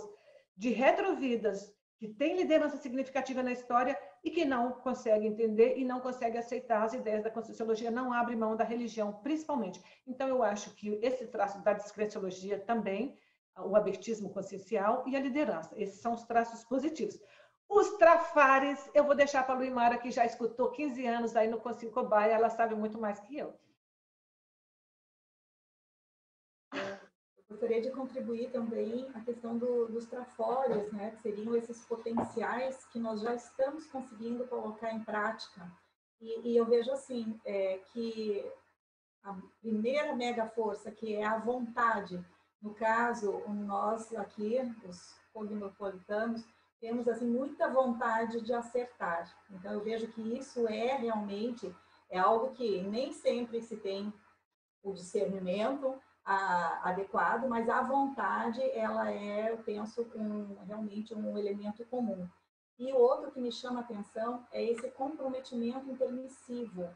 de retrovidas que têm liderança significativa na história e que não conseguem entender e não conseguem aceitar as ideias da Conscienciologia, não abre mão da religião, principalmente. Então, eu acho que esse traço da discreciologia também o abertismo consciencial e a liderança. Esses são os traços positivos. Os trafares, eu vou deixar para a Luimara, que já escutou 15 anos aí no Consigo Cobaia, ela sabe muito mais que eu. Eu gostaria de contribuir também a questão do, dos trafores, né, que seriam esses potenciais que nós já estamos conseguindo colocar em prática. E, e eu vejo assim, é, que a primeira mega força, que é a vontade, no caso, nós aqui, os cognopolitanos, temos assim muita vontade de acertar. Então eu vejo que isso é realmente é algo que nem sempre se tem o discernimento a, adequado, mas a vontade ela é, eu penso, um, realmente um elemento comum. E o outro que me chama atenção é esse comprometimento intermissivo.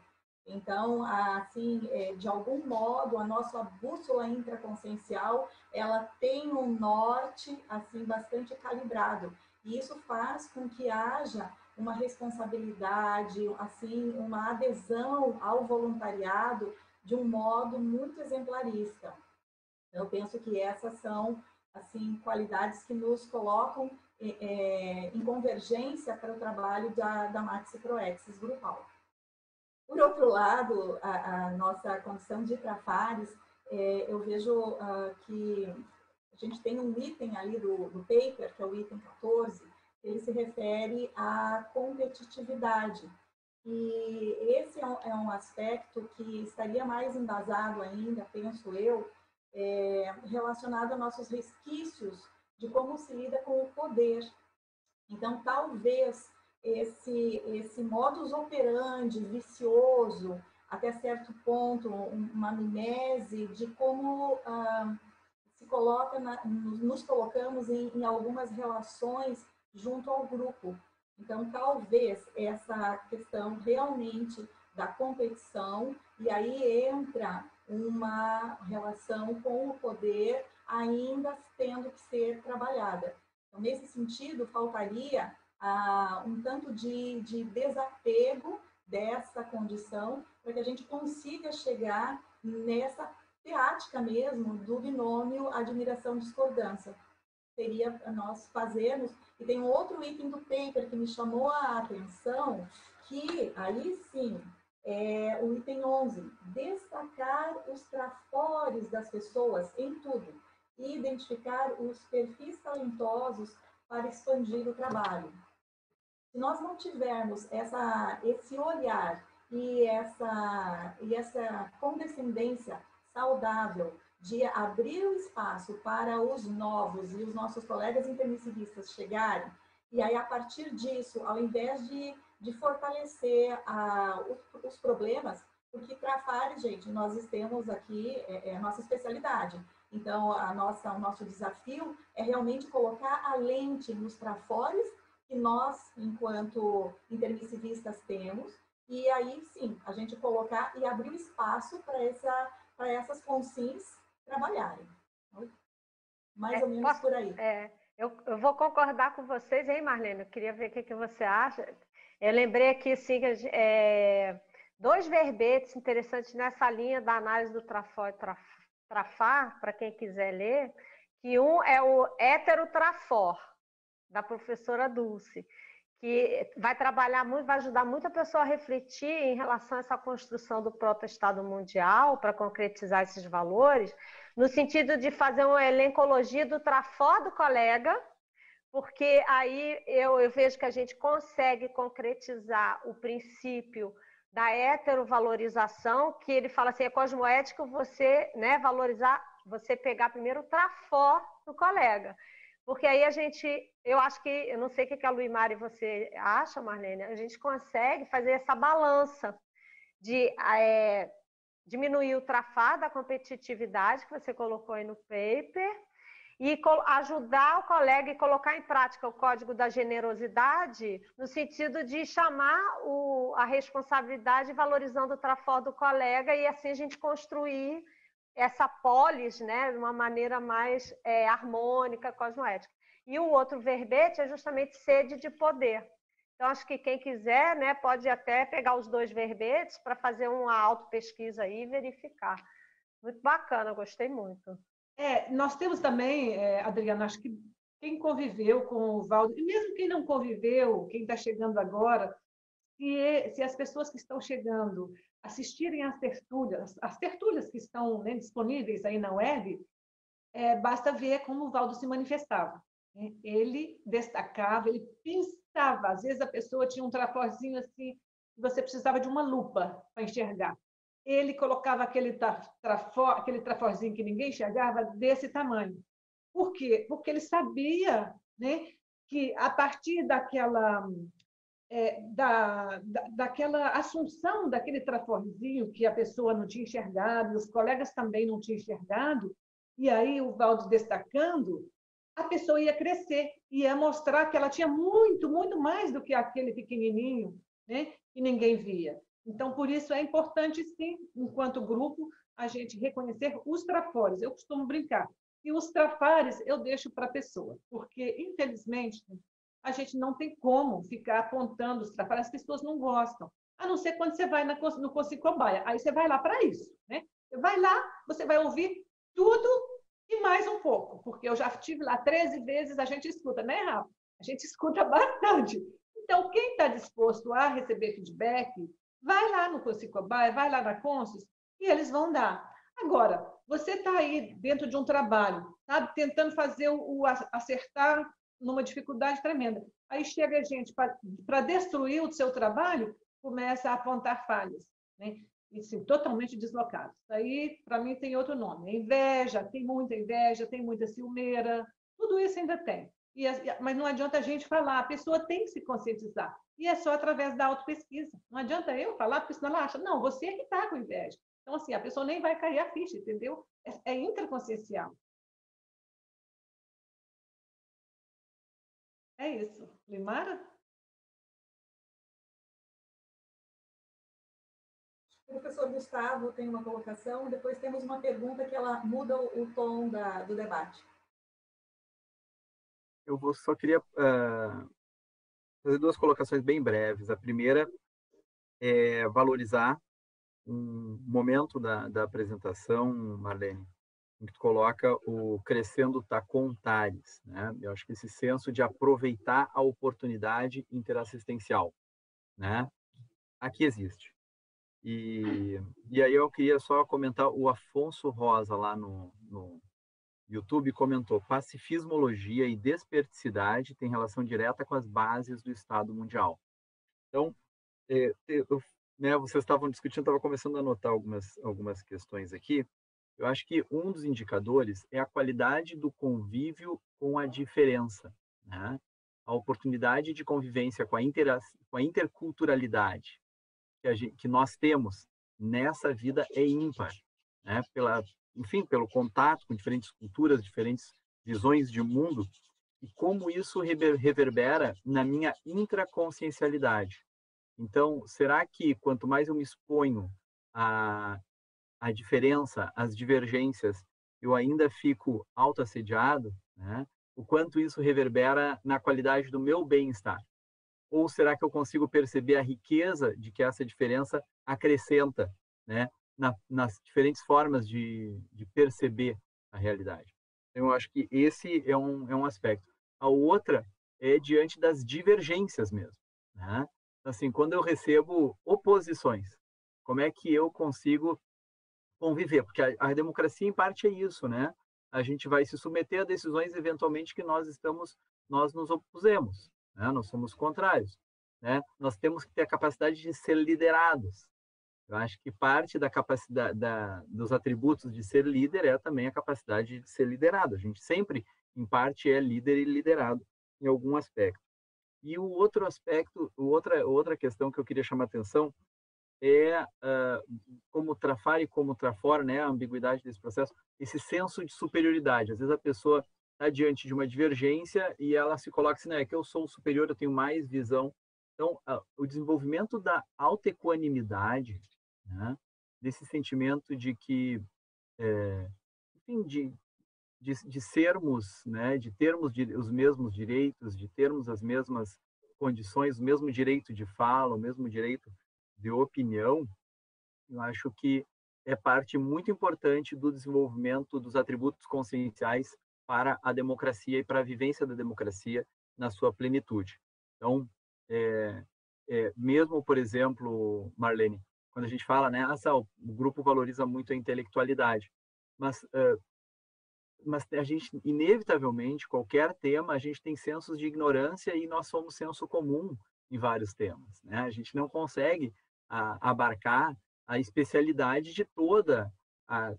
Então, assim, é, de algum modo, a nossa bússola intraconsciencial, ela tem um norte, assim, bastante calibrado. E isso faz com que haja uma responsabilidade, assim, uma adesão ao voluntariado de um modo muito exemplarista. Eu penso que essas são, assim, qualidades que nos colocam é, em convergência para o trabalho da, da Maxi Proexis grupal. Por outro lado, a, a nossa condição de Trafares, é, eu vejo uh, que a gente tem um item ali do, do paper, que é o item 14, ele se refere à competitividade. E esse é um, é um aspecto que estaria mais embasado ainda, penso eu, é, relacionado a nossos resquícios de como se lida com o poder. Então, talvez esse, esse modus operandi vicioso, até certo ponto, uma amnese de como ah, se coloca, na, nos colocamos em, em algumas relações junto ao grupo. Então, talvez essa questão realmente da competição, e aí entra uma relação com o poder ainda tendo que ser trabalhada. Então, nesse sentido, faltaria ah, um tanto de, de desapego dessa condição para que a gente consiga chegar nessa teática mesmo do binômio admiração-discordância. Seria nós fazermos. E tem um outro item do paper que me chamou a atenção, que aí sim é o item 11, destacar os trafores das pessoas em tudo e identificar os perfis talentosos para expandir o trabalho. Se nós não tivermos essa, esse olhar e essa, e essa condescendência saudável de abrir o espaço para os novos e os nossos colegas intermissivistas chegarem, e aí a partir disso, ao invés de, de fortalecer a, os, os problemas, porque Trafari, gente, nós temos aqui, é, é a nossa especialidade. Então, a nossa, o nosso desafio é realmente colocar a lente nos trafores que nós, enquanto intermissivistas, temos, e aí sim, a gente colocar e abrir espaço para essa, essas consins trabalharem. Mais é, ou menos posso, por aí. É, eu, eu, vou concordar com vocês, hein, Marlene? Eu queria ver o que, que você acha. Eu lembrei aqui, que, é, dois verbetes interessantes nessa linha da análise do trafó e traf, trafar, para quem quiser ler, que um é o heterotrafor, da professora Dulce, que vai trabalhar muito, vai ajudar muito a pessoa a refletir em relação a essa construção do proto-estado mundial, para concretizar esses valores, no sentido de fazer uma elencologia do trafó do colega, porque aí eu, eu vejo que a gente consegue concretizar o princípio da heterovalorização, que ele fala assim, é cosmoético você né, valorizar, você pegar primeiro o trafó do colega. Porque aí a gente, eu acho que, eu não sei o que a Luimar e você acha, Marlene, a gente consegue fazer essa balança de é, diminuir o trafar da competitividade que você colocou aí no paper e ajudar o colega e colocar em prática o código da generosidade, no sentido de chamar o, a responsabilidade valorizando o trafor do colega e assim a gente construir essa polis né, de uma maneira mais é, harmônica, cosmoética. E o outro verbete é justamente sede de poder. Então, acho que quem quiser né, pode até pegar os dois verbetes para fazer uma auto-pesquisa aí e verificar. Muito bacana, gostei muito. É, nós temos também, é, Adriana, acho que quem conviveu com o Valdo, e mesmo quem não conviveu, quem está chegando agora, se, se, as pessoas que estão chegando assistirem às tertúlias, as tertúlias que estão né, disponíveis aí na web, é, basta ver como o Valdo se manifestava. Né? Ele destacava, ele pensava, às vezes a pessoa tinha um traforzinho assim, você precisava de uma lupa para enxergar. Ele colocava aquele, trafor, aquele traforzinho que ninguém enxergava desse tamanho. Por quê? Porque ele sabia né, que a partir daquela é, da, da, daquela assunção daquele traforzinho que a pessoa não tinha enxergado, e os colegas também não tinham enxergado, e aí o Valdo destacando, a pessoa ia crescer, ia mostrar que ela tinha muito, muito mais do que aquele pequenininho, né, que ninguém via. Então, por isso é importante, sim, enquanto grupo, a gente reconhecer os trafores. Eu costumo brincar. E os trafares eu deixo para a pessoa, porque, infelizmente, a gente não tem como ficar apontando os trafares, as pessoas não gostam. A não ser quando você vai no Cocicobaia. Aí você vai lá para isso. Né? Você vai lá, você vai ouvir tudo e mais um pouco, porque eu já estive lá 13 vezes, a gente escuta, né, Rafa? A gente <laughs> escuta bastante. Então, quem está disposto a receber feedback, vai lá no Cocicobaia, vai lá na Consus, e eles vão dar. Agora, você está aí dentro de um trabalho, sabe, tentando fazer o acertar numa dificuldade tremenda. Aí chega a gente para destruir o seu trabalho, começa a apontar falhas. Né? e sim, totalmente deslocados. Aí, para mim, tem outro nome. É inveja, tem muita inveja, tem muita ciumeira, tudo isso ainda tem. E, mas não adianta a gente falar, a pessoa tem que se conscientizar. E é só através da autopesquisa. Não adianta eu falar, porque senão ela acha, não, você é que está com inveja. Então, assim, a pessoa nem vai cair a ficha, entendeu? É, é intraconsciencial. É isso. Limara? O professor Gustavo tem uma colocação, depois temos uma pergunta que ela muda o tom da, do debate. Eu vou, só queria uh, fazer duas colocações bem breves. A primeira é valorizar um momento da, da apresentação, Marlene, em que tu coloca o crescendo tacontares, né? Eu acho que esse senso de aproveitar a oportunidade interassistencial, né? Aqui existe. E, e aí eu queria só comentar, o Afonso Rosa lá no, no YouTube comentou, pacifismologia e desperticidade têm relação direta com as bases do Estado Mundial. Então, é, eu, né, vocês estavam discutindo, estava começando a anotar algumas, algumas questões aqui. Eu acho que um dos indicadores é a qualidade do convívio com a diferença, né? a oportunidade de convivência com a, inter, com a interculturalidade, que, gente, que nós temos nessa vida é ímpar, né? Pela, enfim, pelo contato com diferentes culturas, diferentes visões de mundo e como isso reverbera na minha intraconsciencialidade. Então, será que quanto mais eu me exponho à, à diferença, às divergências, eu ainda fico autoassediado, né? O quanto isso reverbera na qualidade do meu bem-estar? Ou será que eu consigo perceber a riqueza de que essa diferença acrescenta né, na, nas diferentes formas de, de perceber a realidade? Então, eu acho que esse é um, é um aspecto. A outra é diante das divergências mesmo. Né? Assim, quando eu recebo oposições, como é que eu consigo conviver? Porque a, a democracia, em parte, é isso, né? A gente vai se submeter a decisões, eventualmente, que nós estamos, nós nos opusemos. Né? Nós somos contrários. Né? Nós temos que ter a capacidade de ser liderados. Eu acho que parte da capacidade da, dos atributos de ser líder é também a capacidade de ser liderado. A gente sempre, em parte, é líder e liderado em algum aspecto. E o outro aspecto, outra outra questão que eu queria chamar a atenção é uh, como trafar e como trafor, né, a ambiguidade desse processo, esse senso de superioridade. Às vezes a pessoa está diante de uma divergência e ela se coloca assim, não, é que eu sou superior, eu tenho mais visão. Então, o desenvolvimento da autoequanimidade, né, desse sentimento de que, é, enfim, de, de, de, sermos, né, de termos os mesmos direitos, de termos as mesmas condições, o mesmo direito de fala, o mesmo direito de opinião, eu acho que é parte muito importante do desenvolvimento dos atributos conscienciais para a democracia e para a vivência da democracia na sua plenitude. Então, é, é, mesmo, por exemplo, Marlene, quando a gente fala, né, ah, o grupo valoriza muito a intelectualidade, mas uh, mas a gente inevitavelmente qualquer tema a gente tem sensos de ignorância e nós somos senso comum em vários temas, né? A gente não consegue a, abarcar a especialidade de toda a,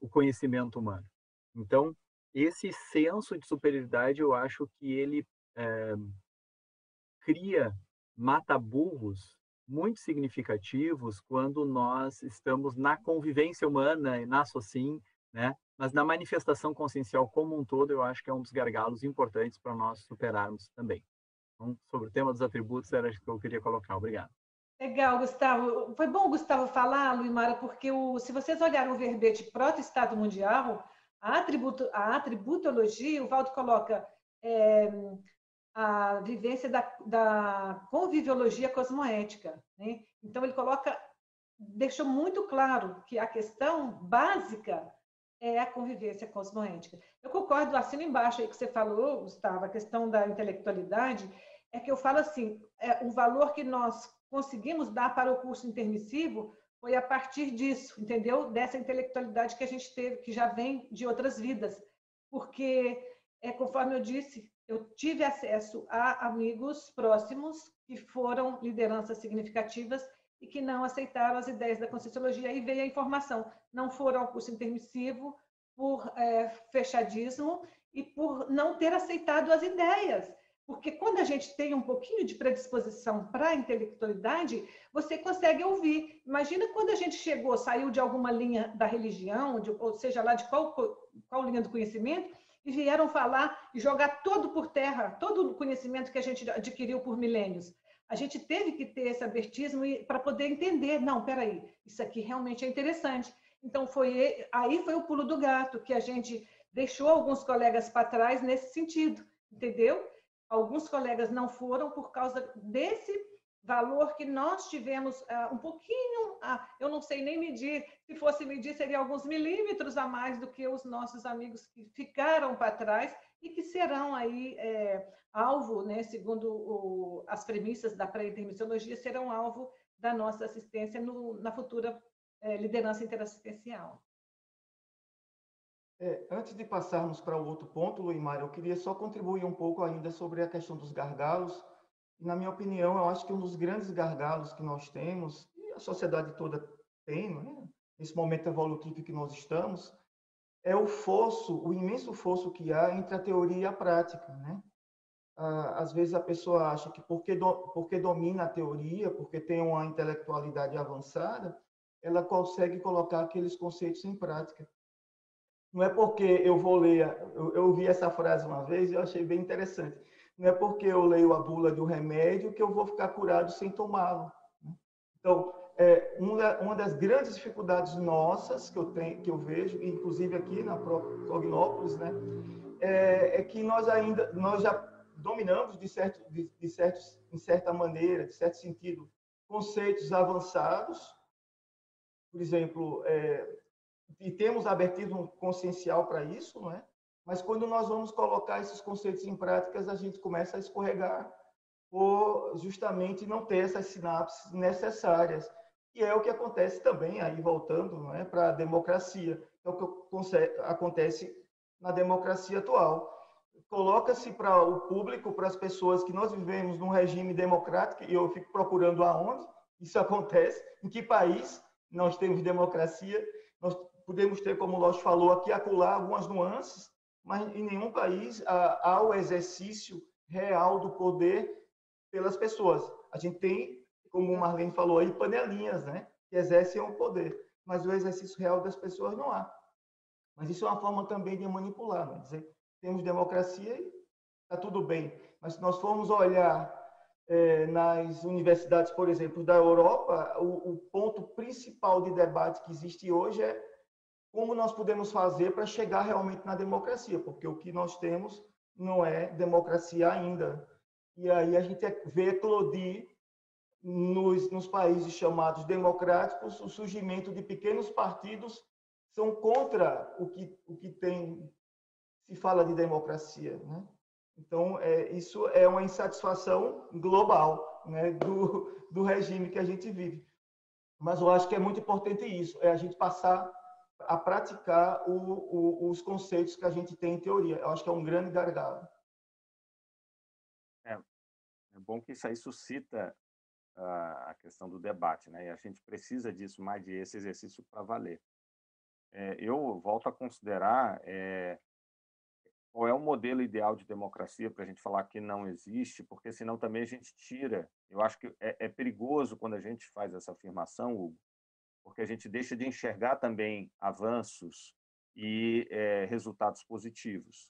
o conhecimento humano. Então esse senso de superioridade eu acho que ele é, cria mata-burros muito significativos quando nós estamos na convivência humana e na socin, né? Mas na manifestação consciencial como um todo, eu acho que é um dos gargalos importantes para nós superarmos também. Então, sobre o tema dos atributos, era isso que eu queria colocar. Obrigado. Legal, Gustavo. Foi bom Gustavo falar, Luimara, porque o, se vocês olharem o verbete proto-estado mundial, a, atributo, a atributologia, o Valdo coloca é, a vivência da, da conviviologia cosmoética. Né? Então, ele coloca, deixou muito claro que a questão básica é a convivência cosmoética. Eu concordo, assino embaixo aí que você falou, Gustavo, a questão da intelectualidade, é que eu falo assim, é, o valor que nós conseguimos dar para o curso intermissivo foi a partir disso, entendeu? Dessa intelectualidade que a gente teve, que já vem de outras vidas. Porque, é, conforme eu disse, eu tive acesso a amigos próximos que foram lideranças significativas e que não aceitaram as ideias da Conscienciologia. Aí veio a informação, não foram ao curso intermissivo por é, fechadismo e por não ter aceitado as ideias. Porque quando a gente tem um pouquinho de predisposição para a intelectualidade, você consegue ouvir. Imagina quando a gente chegou, saiu de alguma linha da religião, de, ou seja lá de qual, qual linha do conhecimento, e vieram falar e jogar todo por terra, todo o conhecimento que a gente adquiriu por milênios. A gente teve que ter esse abertismo para poder entender, não, peraí, isso aqui realmente é interessante. Então foi aí foi o pulo do gato que a gente deixou alguns colegas para trás nesse sentido, entendeu? Alguns colegas não foram por causa desse valor que nós tivemos uh, um pouquinho, uh, eu não sei nem medir, se fosse medir seria alguns milímetros a mais do que os nossos amigos que ficaram para trás e que serão aí é, alvo, né, segundo o, as premissas da pré-intermissiologia, serão alvo da nossa assistência no, na futura é, liderança interassistencial. É, antes de passarmos para o outro ponto, Luimar, eu queria só contribuir um pouco ainda sobre a questão dos gargalos, na minha opinião, eu acho que um dos grandes gargalos que nós temos, e a sociedade toda tem, né? nesse momento evolutivo que nós estamos, é o fosso, o imenso fosso que há entre a teoria e a prática. Né? Às vezes a pessoa acha que porque, do, porque domina a teoria, porque tem uma intelectualidade avançada, ela consegue colocar aqueles conceitos em prática. Não é porque eu vou ler, eu, eu ouvi essa frase uma vez e eu achei bem interessante não é porque eu leio a bula do remédio que eu vou ficar curado sem tomá-lo. Né? Então, é, uma das grandes dificuldades nossas que eu tenho, que eu vejo, inclusive aqui na Prognópolis, né, é, é, que nós ainda nós já dominamos de certo, de, de certos, em certa maneira, de certo sentido, conceitos avançados, por exemplo, é, e temos abertismo consciencial para isso, não é? Mas quando nós vamos colocar esses conceitos em práticas, a gente começa a escorregar por justamente não ter essas sinapses necessárias. E é o que acontece também, aí voltando não é, para a democracia, é o que acontece na democracia atual. Coloca-se para o público, para as pessoas, que nós vivemos num regime democrático, e eu fico procurando aonde isso <laughs> acontece, em que país nós temos democracia, nós podemos ter, como o Lóis falou aqui, acular algumas nuances, mas em nenhum país há o exercício real do poder pelas pessoas. A gente tem, como o Marlene falou aí, panelinhas, né, que exercem o poder, mas o exercício real das pessoas não há. Mas isso é uma forma também de manipular, né? dizer, temos democracia e está tudo bem. Mas se nós formos olhar é, nas universidades, por exemplo, da Europa, o, o ponto principal de debate que existe hoje é como nós podemos fazer para chegar realmente na democracia, porque o que nós temos não é democracia ainda. E aí a gente vê eclodir nos, nos países chamados democráticos o surgimento de pequenos partidos são contra o que, o que tem se fala de democracia, né? Então, é, isso é uma insatisfação global né, do, do regime que a gente vive. Mas eu acho que é muito importante isso, é a gente passar a praticar o, o, os conceitos que a gente tem em teoria. Eu acho que é um grande gargalo. É, é bom que isso aí suscita uh, a questão do debate, né? E a gente precisa disso, mais de esse exercício para valer. É, eu volto a considerar é, qual é o modelo ideal de democracia para a gente falar que não existe, porque senão também a gente tira. Eu acho que é, é perigoso quando a gente faz essa afirmação, Hugo, porque a gente deixa de enxergar também avanços e é, resultados positivos.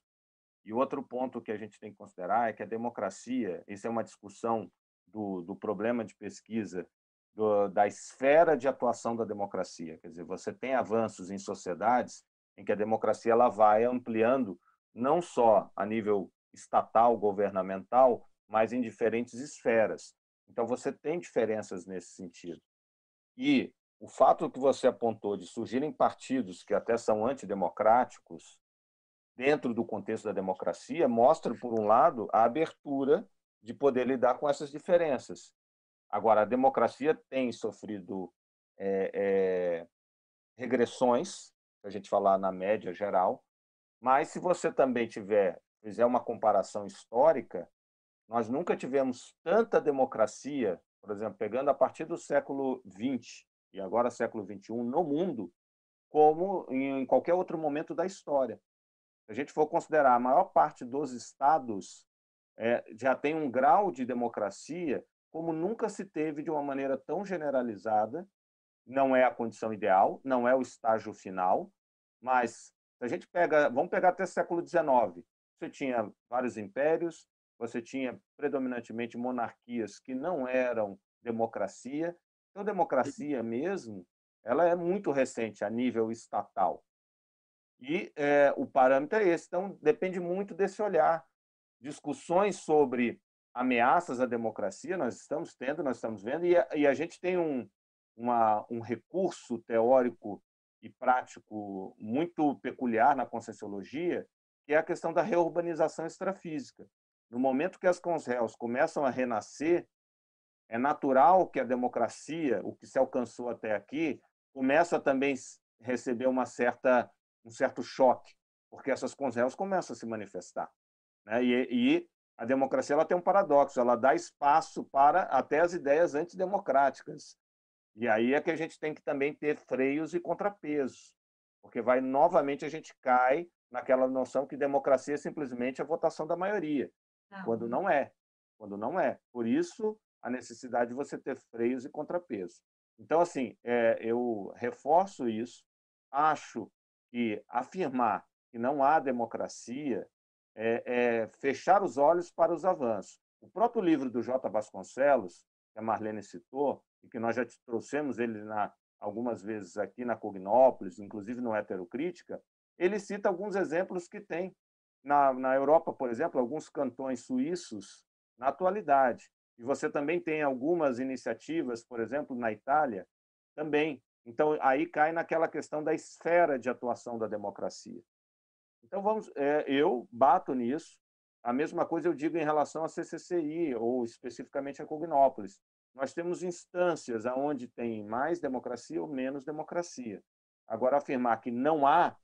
E outro ponto que a gente tem que considerar é que a democracia, isso é uma discussão do, do problema de pesquisa do, da esfera de atuação da democracia. Quer dizer, você tem avanços em sociedades em que a democracia ela vai ampliando não só a nível estatal, governamental, mas em diferentes esferas. Então, você tem diferenças nesse sentido. E o fato que você apontou de surgirem partidos que até são antidemocráticos, dentro do contexto da democracia, mostra, por um lado, a abertura de poder lidar com essas diferenças. Agora, a democracia tem sofrido é, é, regressões, se a gente falar na média geral, mas se você também tiver fizer uma comparação histórica, nós nunca tivemos tanta democracia, por exemplo, pegando a partir do século XX e agora século XXI no mundo, como em qualquer outro momento da história. Se a gente for considerar a maior parte dos estados é, já tem um grau de democracia como nunca se teve de uma maneira tão generalizada. Não é a condição ideal, não é o estágio final, mas se a gente pega, vamos pegar até século XIX, você tinha vários impérios, você tinha predominantemente monarquias que não eram democracia. Então, democracia mesmo, ela é muito recente a nível estatal. E é, o parâmetro é esse. Então, depende muito desse olhar. Discussões sobre ameaças à democracia nós estamos tendo, nós estamos vendo, e a, e a gente tem um, uma, um recurso teórico e prático muito peculiar na conscienciologia, que é a questão da reurbanização extrafísica. No momento que as conselhos começam a renascer, é natural que a democracia, o que se alcançou até aqui, começa a também receber uma certa, um certo choque, porque essas conselhos começam a se manifestar. Né? E, e a democracia ela tem um paradoxo, ela dá espaço para até as ideias antidemocráticas. E aí é que a gente tem que também ter freios e contrapesos, porque vai novamente a gente cai naquela noção que democracia é simplesmente a votação da maioria, não. quando não é, quando não é. Por isso a necessidade de você ter freios e contrapesos. Então assim, é, eu reforço isso. Acho que afirmar que não há democracia é, é fechar os olhos para os avanços. O próprio livro do J. Vasconcelos, que a Marlene citou, e que nós já trouxemos ele na, algumas vezes aqui na Cognópolis, inclusive no Heterocrítica, ele cita alguns exemplos que tem na, na Europa, por exemplo, alguns cantões suíços na atualidade. E você também tem algumas iniciativas, por exemplo, na Itália, também. Então, aí cai naquela questão da esfera de atuação da democracia. Então, vamos, é, eu bato nisso. A mesma coisa eu digo em relação à CCCI, ou especificamente a Cognópolis nós temos instâncias aonde tem mais democracia ou menos democracia. Agora, afirmar que não há,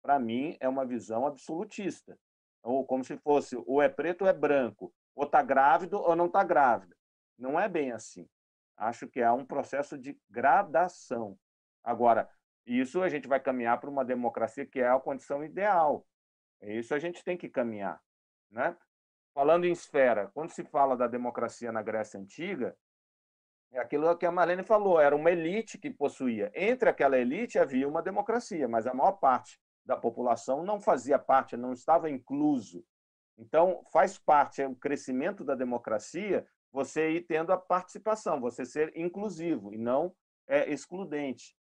para mim, é uma visão absolutista. Ou como se fosse ou é preto ou é branco, ou está grávido ou não está grávida. Não é bem assim. Acho que há um processo de gradação. Agora, isso a gente vai caminhar para uma democracia que é a condição ideal. Isso a gente tem que caminhar. Né? Falando em esfera, quando se fala da democracia na Grécia Antiga, é aquilo que a Marlene falou, era uma elite que possuía. Entre aquela elite havia uma democracia, mas a maior parte da população não fazia parte, não estava incluso. Então, faz parte, é o crescimento da democracia, você ir tendo a participação, você ser inclusivo e não é, excludente.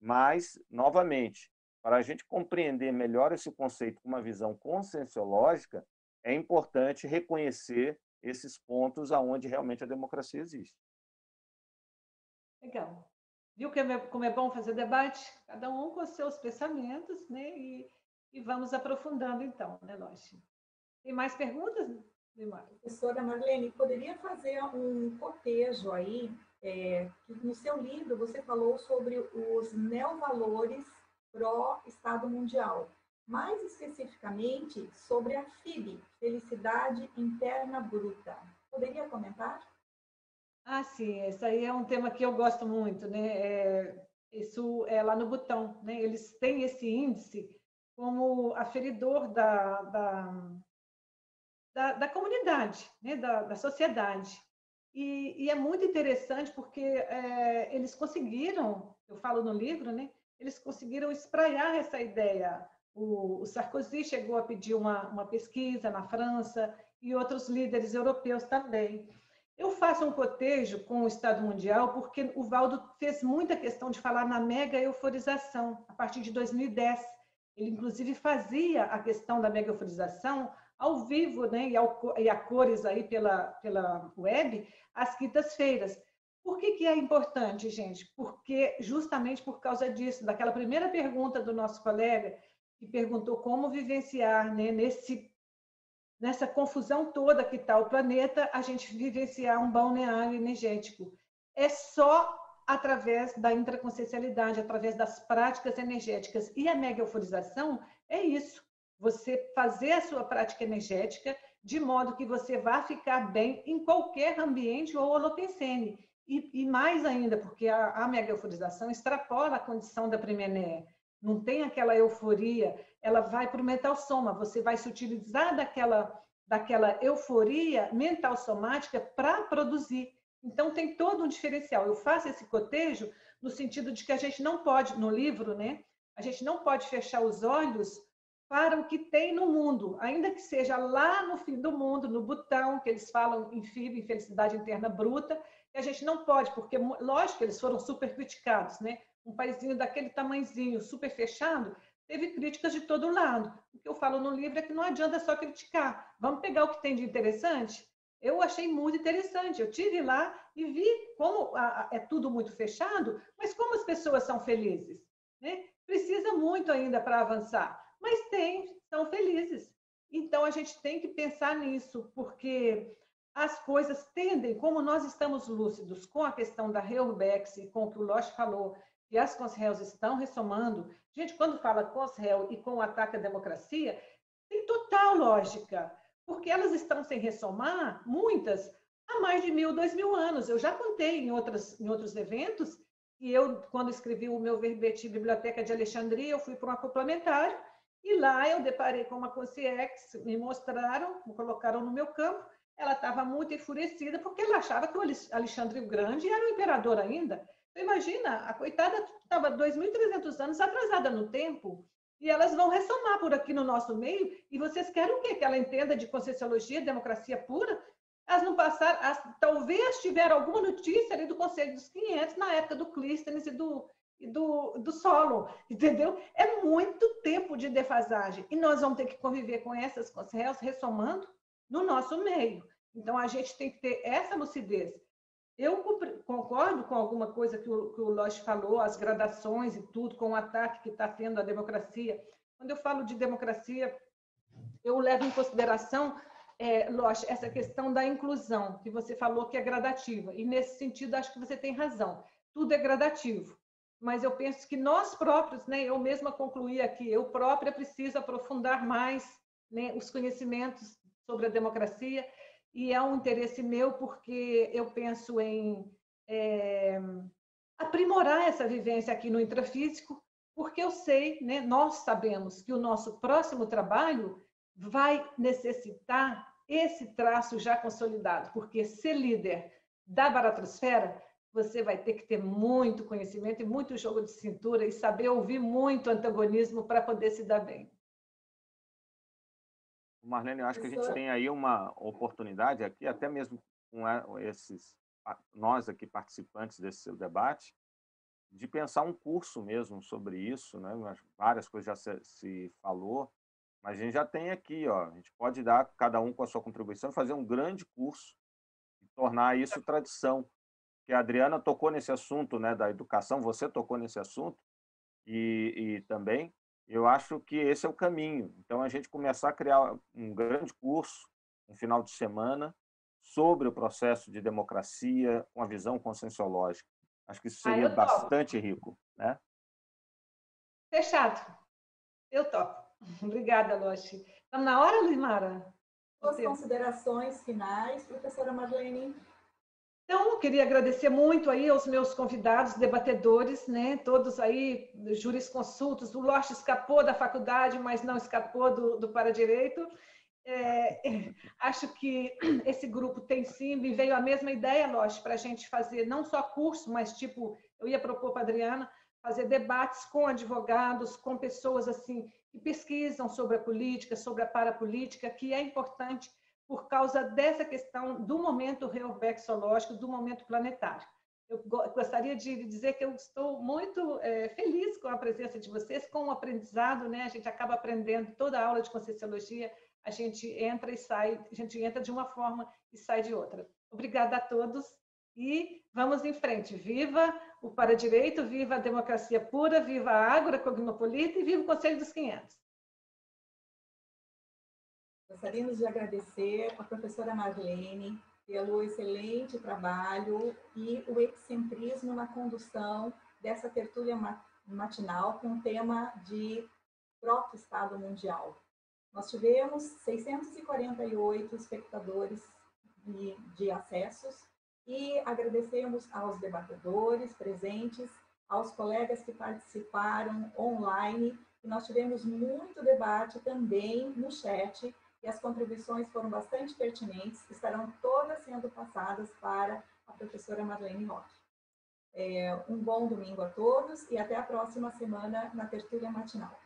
Mas, novamente, para a gente compreender melhor esse conceito com uma visão conscienciológica, é importante reconhecer esses pontos aonde realmente a democracia existe. Legal. Viu é como é bom fazer debate? Cada um com seus pensamentos, né? E, e vamos aprofundando então, né, Loche? Tem mais perguntas, Neymar? Professora Marlene, poderia fazer um cotejo aí, é, que no seu livro você falou sobre os neovalores pró-Estado Mundial, mais especificamente sobre a FIB, Felicidade Interna Bruta. Poderia comentar? Ah, sim, esse aí é um tema que eu gosto muito, né? É, isso é lá no botão, né? Eles têm esse índice como aferidor da, da, da, da comunidade, né? da, da sociedade. E, e, é muito interessante porque é, eles conseguiram, eu falo no livro, né? Eles conseguiram espraiar essa ideia. O, o Sarkozy chegou a pedir uma, uma pesquisa na França e outros líderes europeus também. Eu faço um cotejo com o Estado Mundial porque o Valdo fez muita questão de falar na mega euforização a partir de 2010. Ele, inclusive, fazia a questão da mega euforização ao vivo né, e, ao, e a cores aí pela, pela web, às quintas-feiras. Por que, que é importante, gente? Porque justamente por causa disso, daquela primeira pergunta do nosso colega, que perguntou como vivenciar né, nesse nessa confusão toda que está o planeta, a gente vivenciar um balneário energético. É só através da intraconsciencialidade, através das práticas energéticas. E a mega euforização é isso. Você fazer a sua prática energética de modo que você vá ficar bem em qualquer ambiente ou holopensene. E, e mais ainda, porque a, a mega euforização extrapola a condição da primeira não tem aquela euforia, ela vai para o mental soma, você vai se utilizar daquela, daquela euforia mental somática para produzir. Então tem todo um diferencial. Eu faço esse cotejo no sentido de que a gente não pode, no livro, né? A gente não pode fechar os olhos para o que tem no mundo, ainda que seja lá no fim do mundo, no botão, que eles falam em FIB, em felicidade interna bruta, que a gente não pode, porque, lógico, eles foram super criticados, né? um paísinho daquele tamanhozinho, super fechado, teve críticas de todo lado. O que eu falo no livro é que não adianta só criticar. Vamos pegar o que tem de interessante? Eu achei muito interessante. Eu tive lá e vi como é tudo muito fechado, mas como as pessoas são felizes. Né? Precisa muito ainda para avançar, mas tem, são felizes. Então a gente tem que pensar nisso, porque as coisas tendem, como nós estamos lúcidos com a questão da Reurbex e com o que o Losch falou, e as consréus estão ressomando. Gente, quando fala consréu e com o ataque à democracia, tem total lógica, porque elas estão sem ressomar, muitas, há mais de mil, dois mil anos. Eu já contei em, outras, em outros eventos, e eu, quando escrevi o meu verbete Biblioteca de Alexandria, eu fui para um acoplamentário, e lá eu deparei com uma consciex, me mostraram, me colocaram no meu campo, ela estava muito enfurecida, porque ela achava que o Alexandre o Grande era o imperador ainda. Então, imagina, a coitada estava 2.300 anos atrasada no tempo e elas vão ressomar por aqui no nosso meio. E vocês querem o quê? Que ela entenda de conscienciologia, democracia pura? Elas não passaram, as, talvez tiveram alguma notícia ali do Conselho dos 500 na época do Clístenes e do, do, do solo, entendeu? É muito tempo de defasagem. E nós vamos ter que conviver com essas réus ressomando no nosso meio. Então, a gente tem que ter essa lucidez. Eu concordo com alguma coisa que o, que o Losch falou, as gradações e tudo, com o ataque que está tendo à democracia. Quando eu falo de democracia, eu levo em consideração, é, Losch, essa questão da inclusão, que você falou que é gradativa. E, nesse sentido, acho que você tem razão. Tudo é gradativo. Mas eu penso que nós próprios, né, eu mesma concluí aqui, eu própria preciso aprofundar mais né, os conhecimentos sobre a democracia e é um interesse meu porque eu penso em é, aprimorar essa vivência aqui no intrafísico, porque eu sei, né, nós sabemos que o nosso próximo trabalho vai necessitar esse traço já consolidado, porque ser líder da baratrosfera, você vai ter que ter muito conhecimento e muito jogo de cintura e saber ouvir muito antagonismo para poder se dar bem. Marlene, eu acho que a gente tem aí uma oportunidade aqui, até mesmo com esses nós aqui participantes desse seu debate, de pensar um curso mesmo sobre isso, né? Várias coisas já se, se falou, mas a gente já tem aqui, ó, a gente pode dar cada um com a sua contribuição, fazer um grande curso e tornar isso tradição. Que a Adriana tocou nesse assunto, né, da educação, você tocou nesse assunto e, e também Eu acho que esse é o caminho. Então, a gente começar a criar um grande curso, um final de semana, sobre o processo de democracia com a visão conscienciológica. Acho que isso seria ah, bastante rico. Né? Fechado. Eu topo. <laughs> Obrigada, Loche. Estamos na hora, Luimara? Suas considerações finais, professora Marlene? Então, queria agradecer muito aí aos meus convidados, debatedores, né? Todos aí, jurisconsultos. O Loche escapou da faculdade, mas não escapou do, do para-direito. É, <laughs> acho que esse grupo tem sim, me veio a mesma ideia, Loche, para a gente fazer não só curso, mas tipo, eu ia propor para a Adriana, fazer debates com advogados, com pessoas assim que pesquisam sobre a política, sobre a parapolítica, que é importante por causa dessa questão do momento reorvexológico, do momento planetário. Eu gostaria de dizer que eu estou muito é, feliz com a presença de vocês, com o aprendizado, né? A gente acaba aprendendo toda a aula de Conscienciologia, a gente entra e sai, a gente entra de uma forma e sai de outra. Obrigada a todos e vamos em frente. Viva o para-direito, viva a democracia pura, viva a Ágora Cognopolita e viva o Conselho dos 500. Gostaríamos de agradecer a professora Marlene pelo excelente trabalho e o excentrismo na condução dessa tertúlia matinal com o tema de próprio Estado Mundial. Nós tivemos 648 espectadores de, de acessos e agradecemos aos debatedores presentes, aos colegas que participaram online, e nós tivemos muito debate também no chat, e as contribuições foram bastante pertinentes, estarão todas sendo passadas para a professora Marlene Roque. É, um bom domingo a todos e até a próxima semana na Tertúlia Matinal.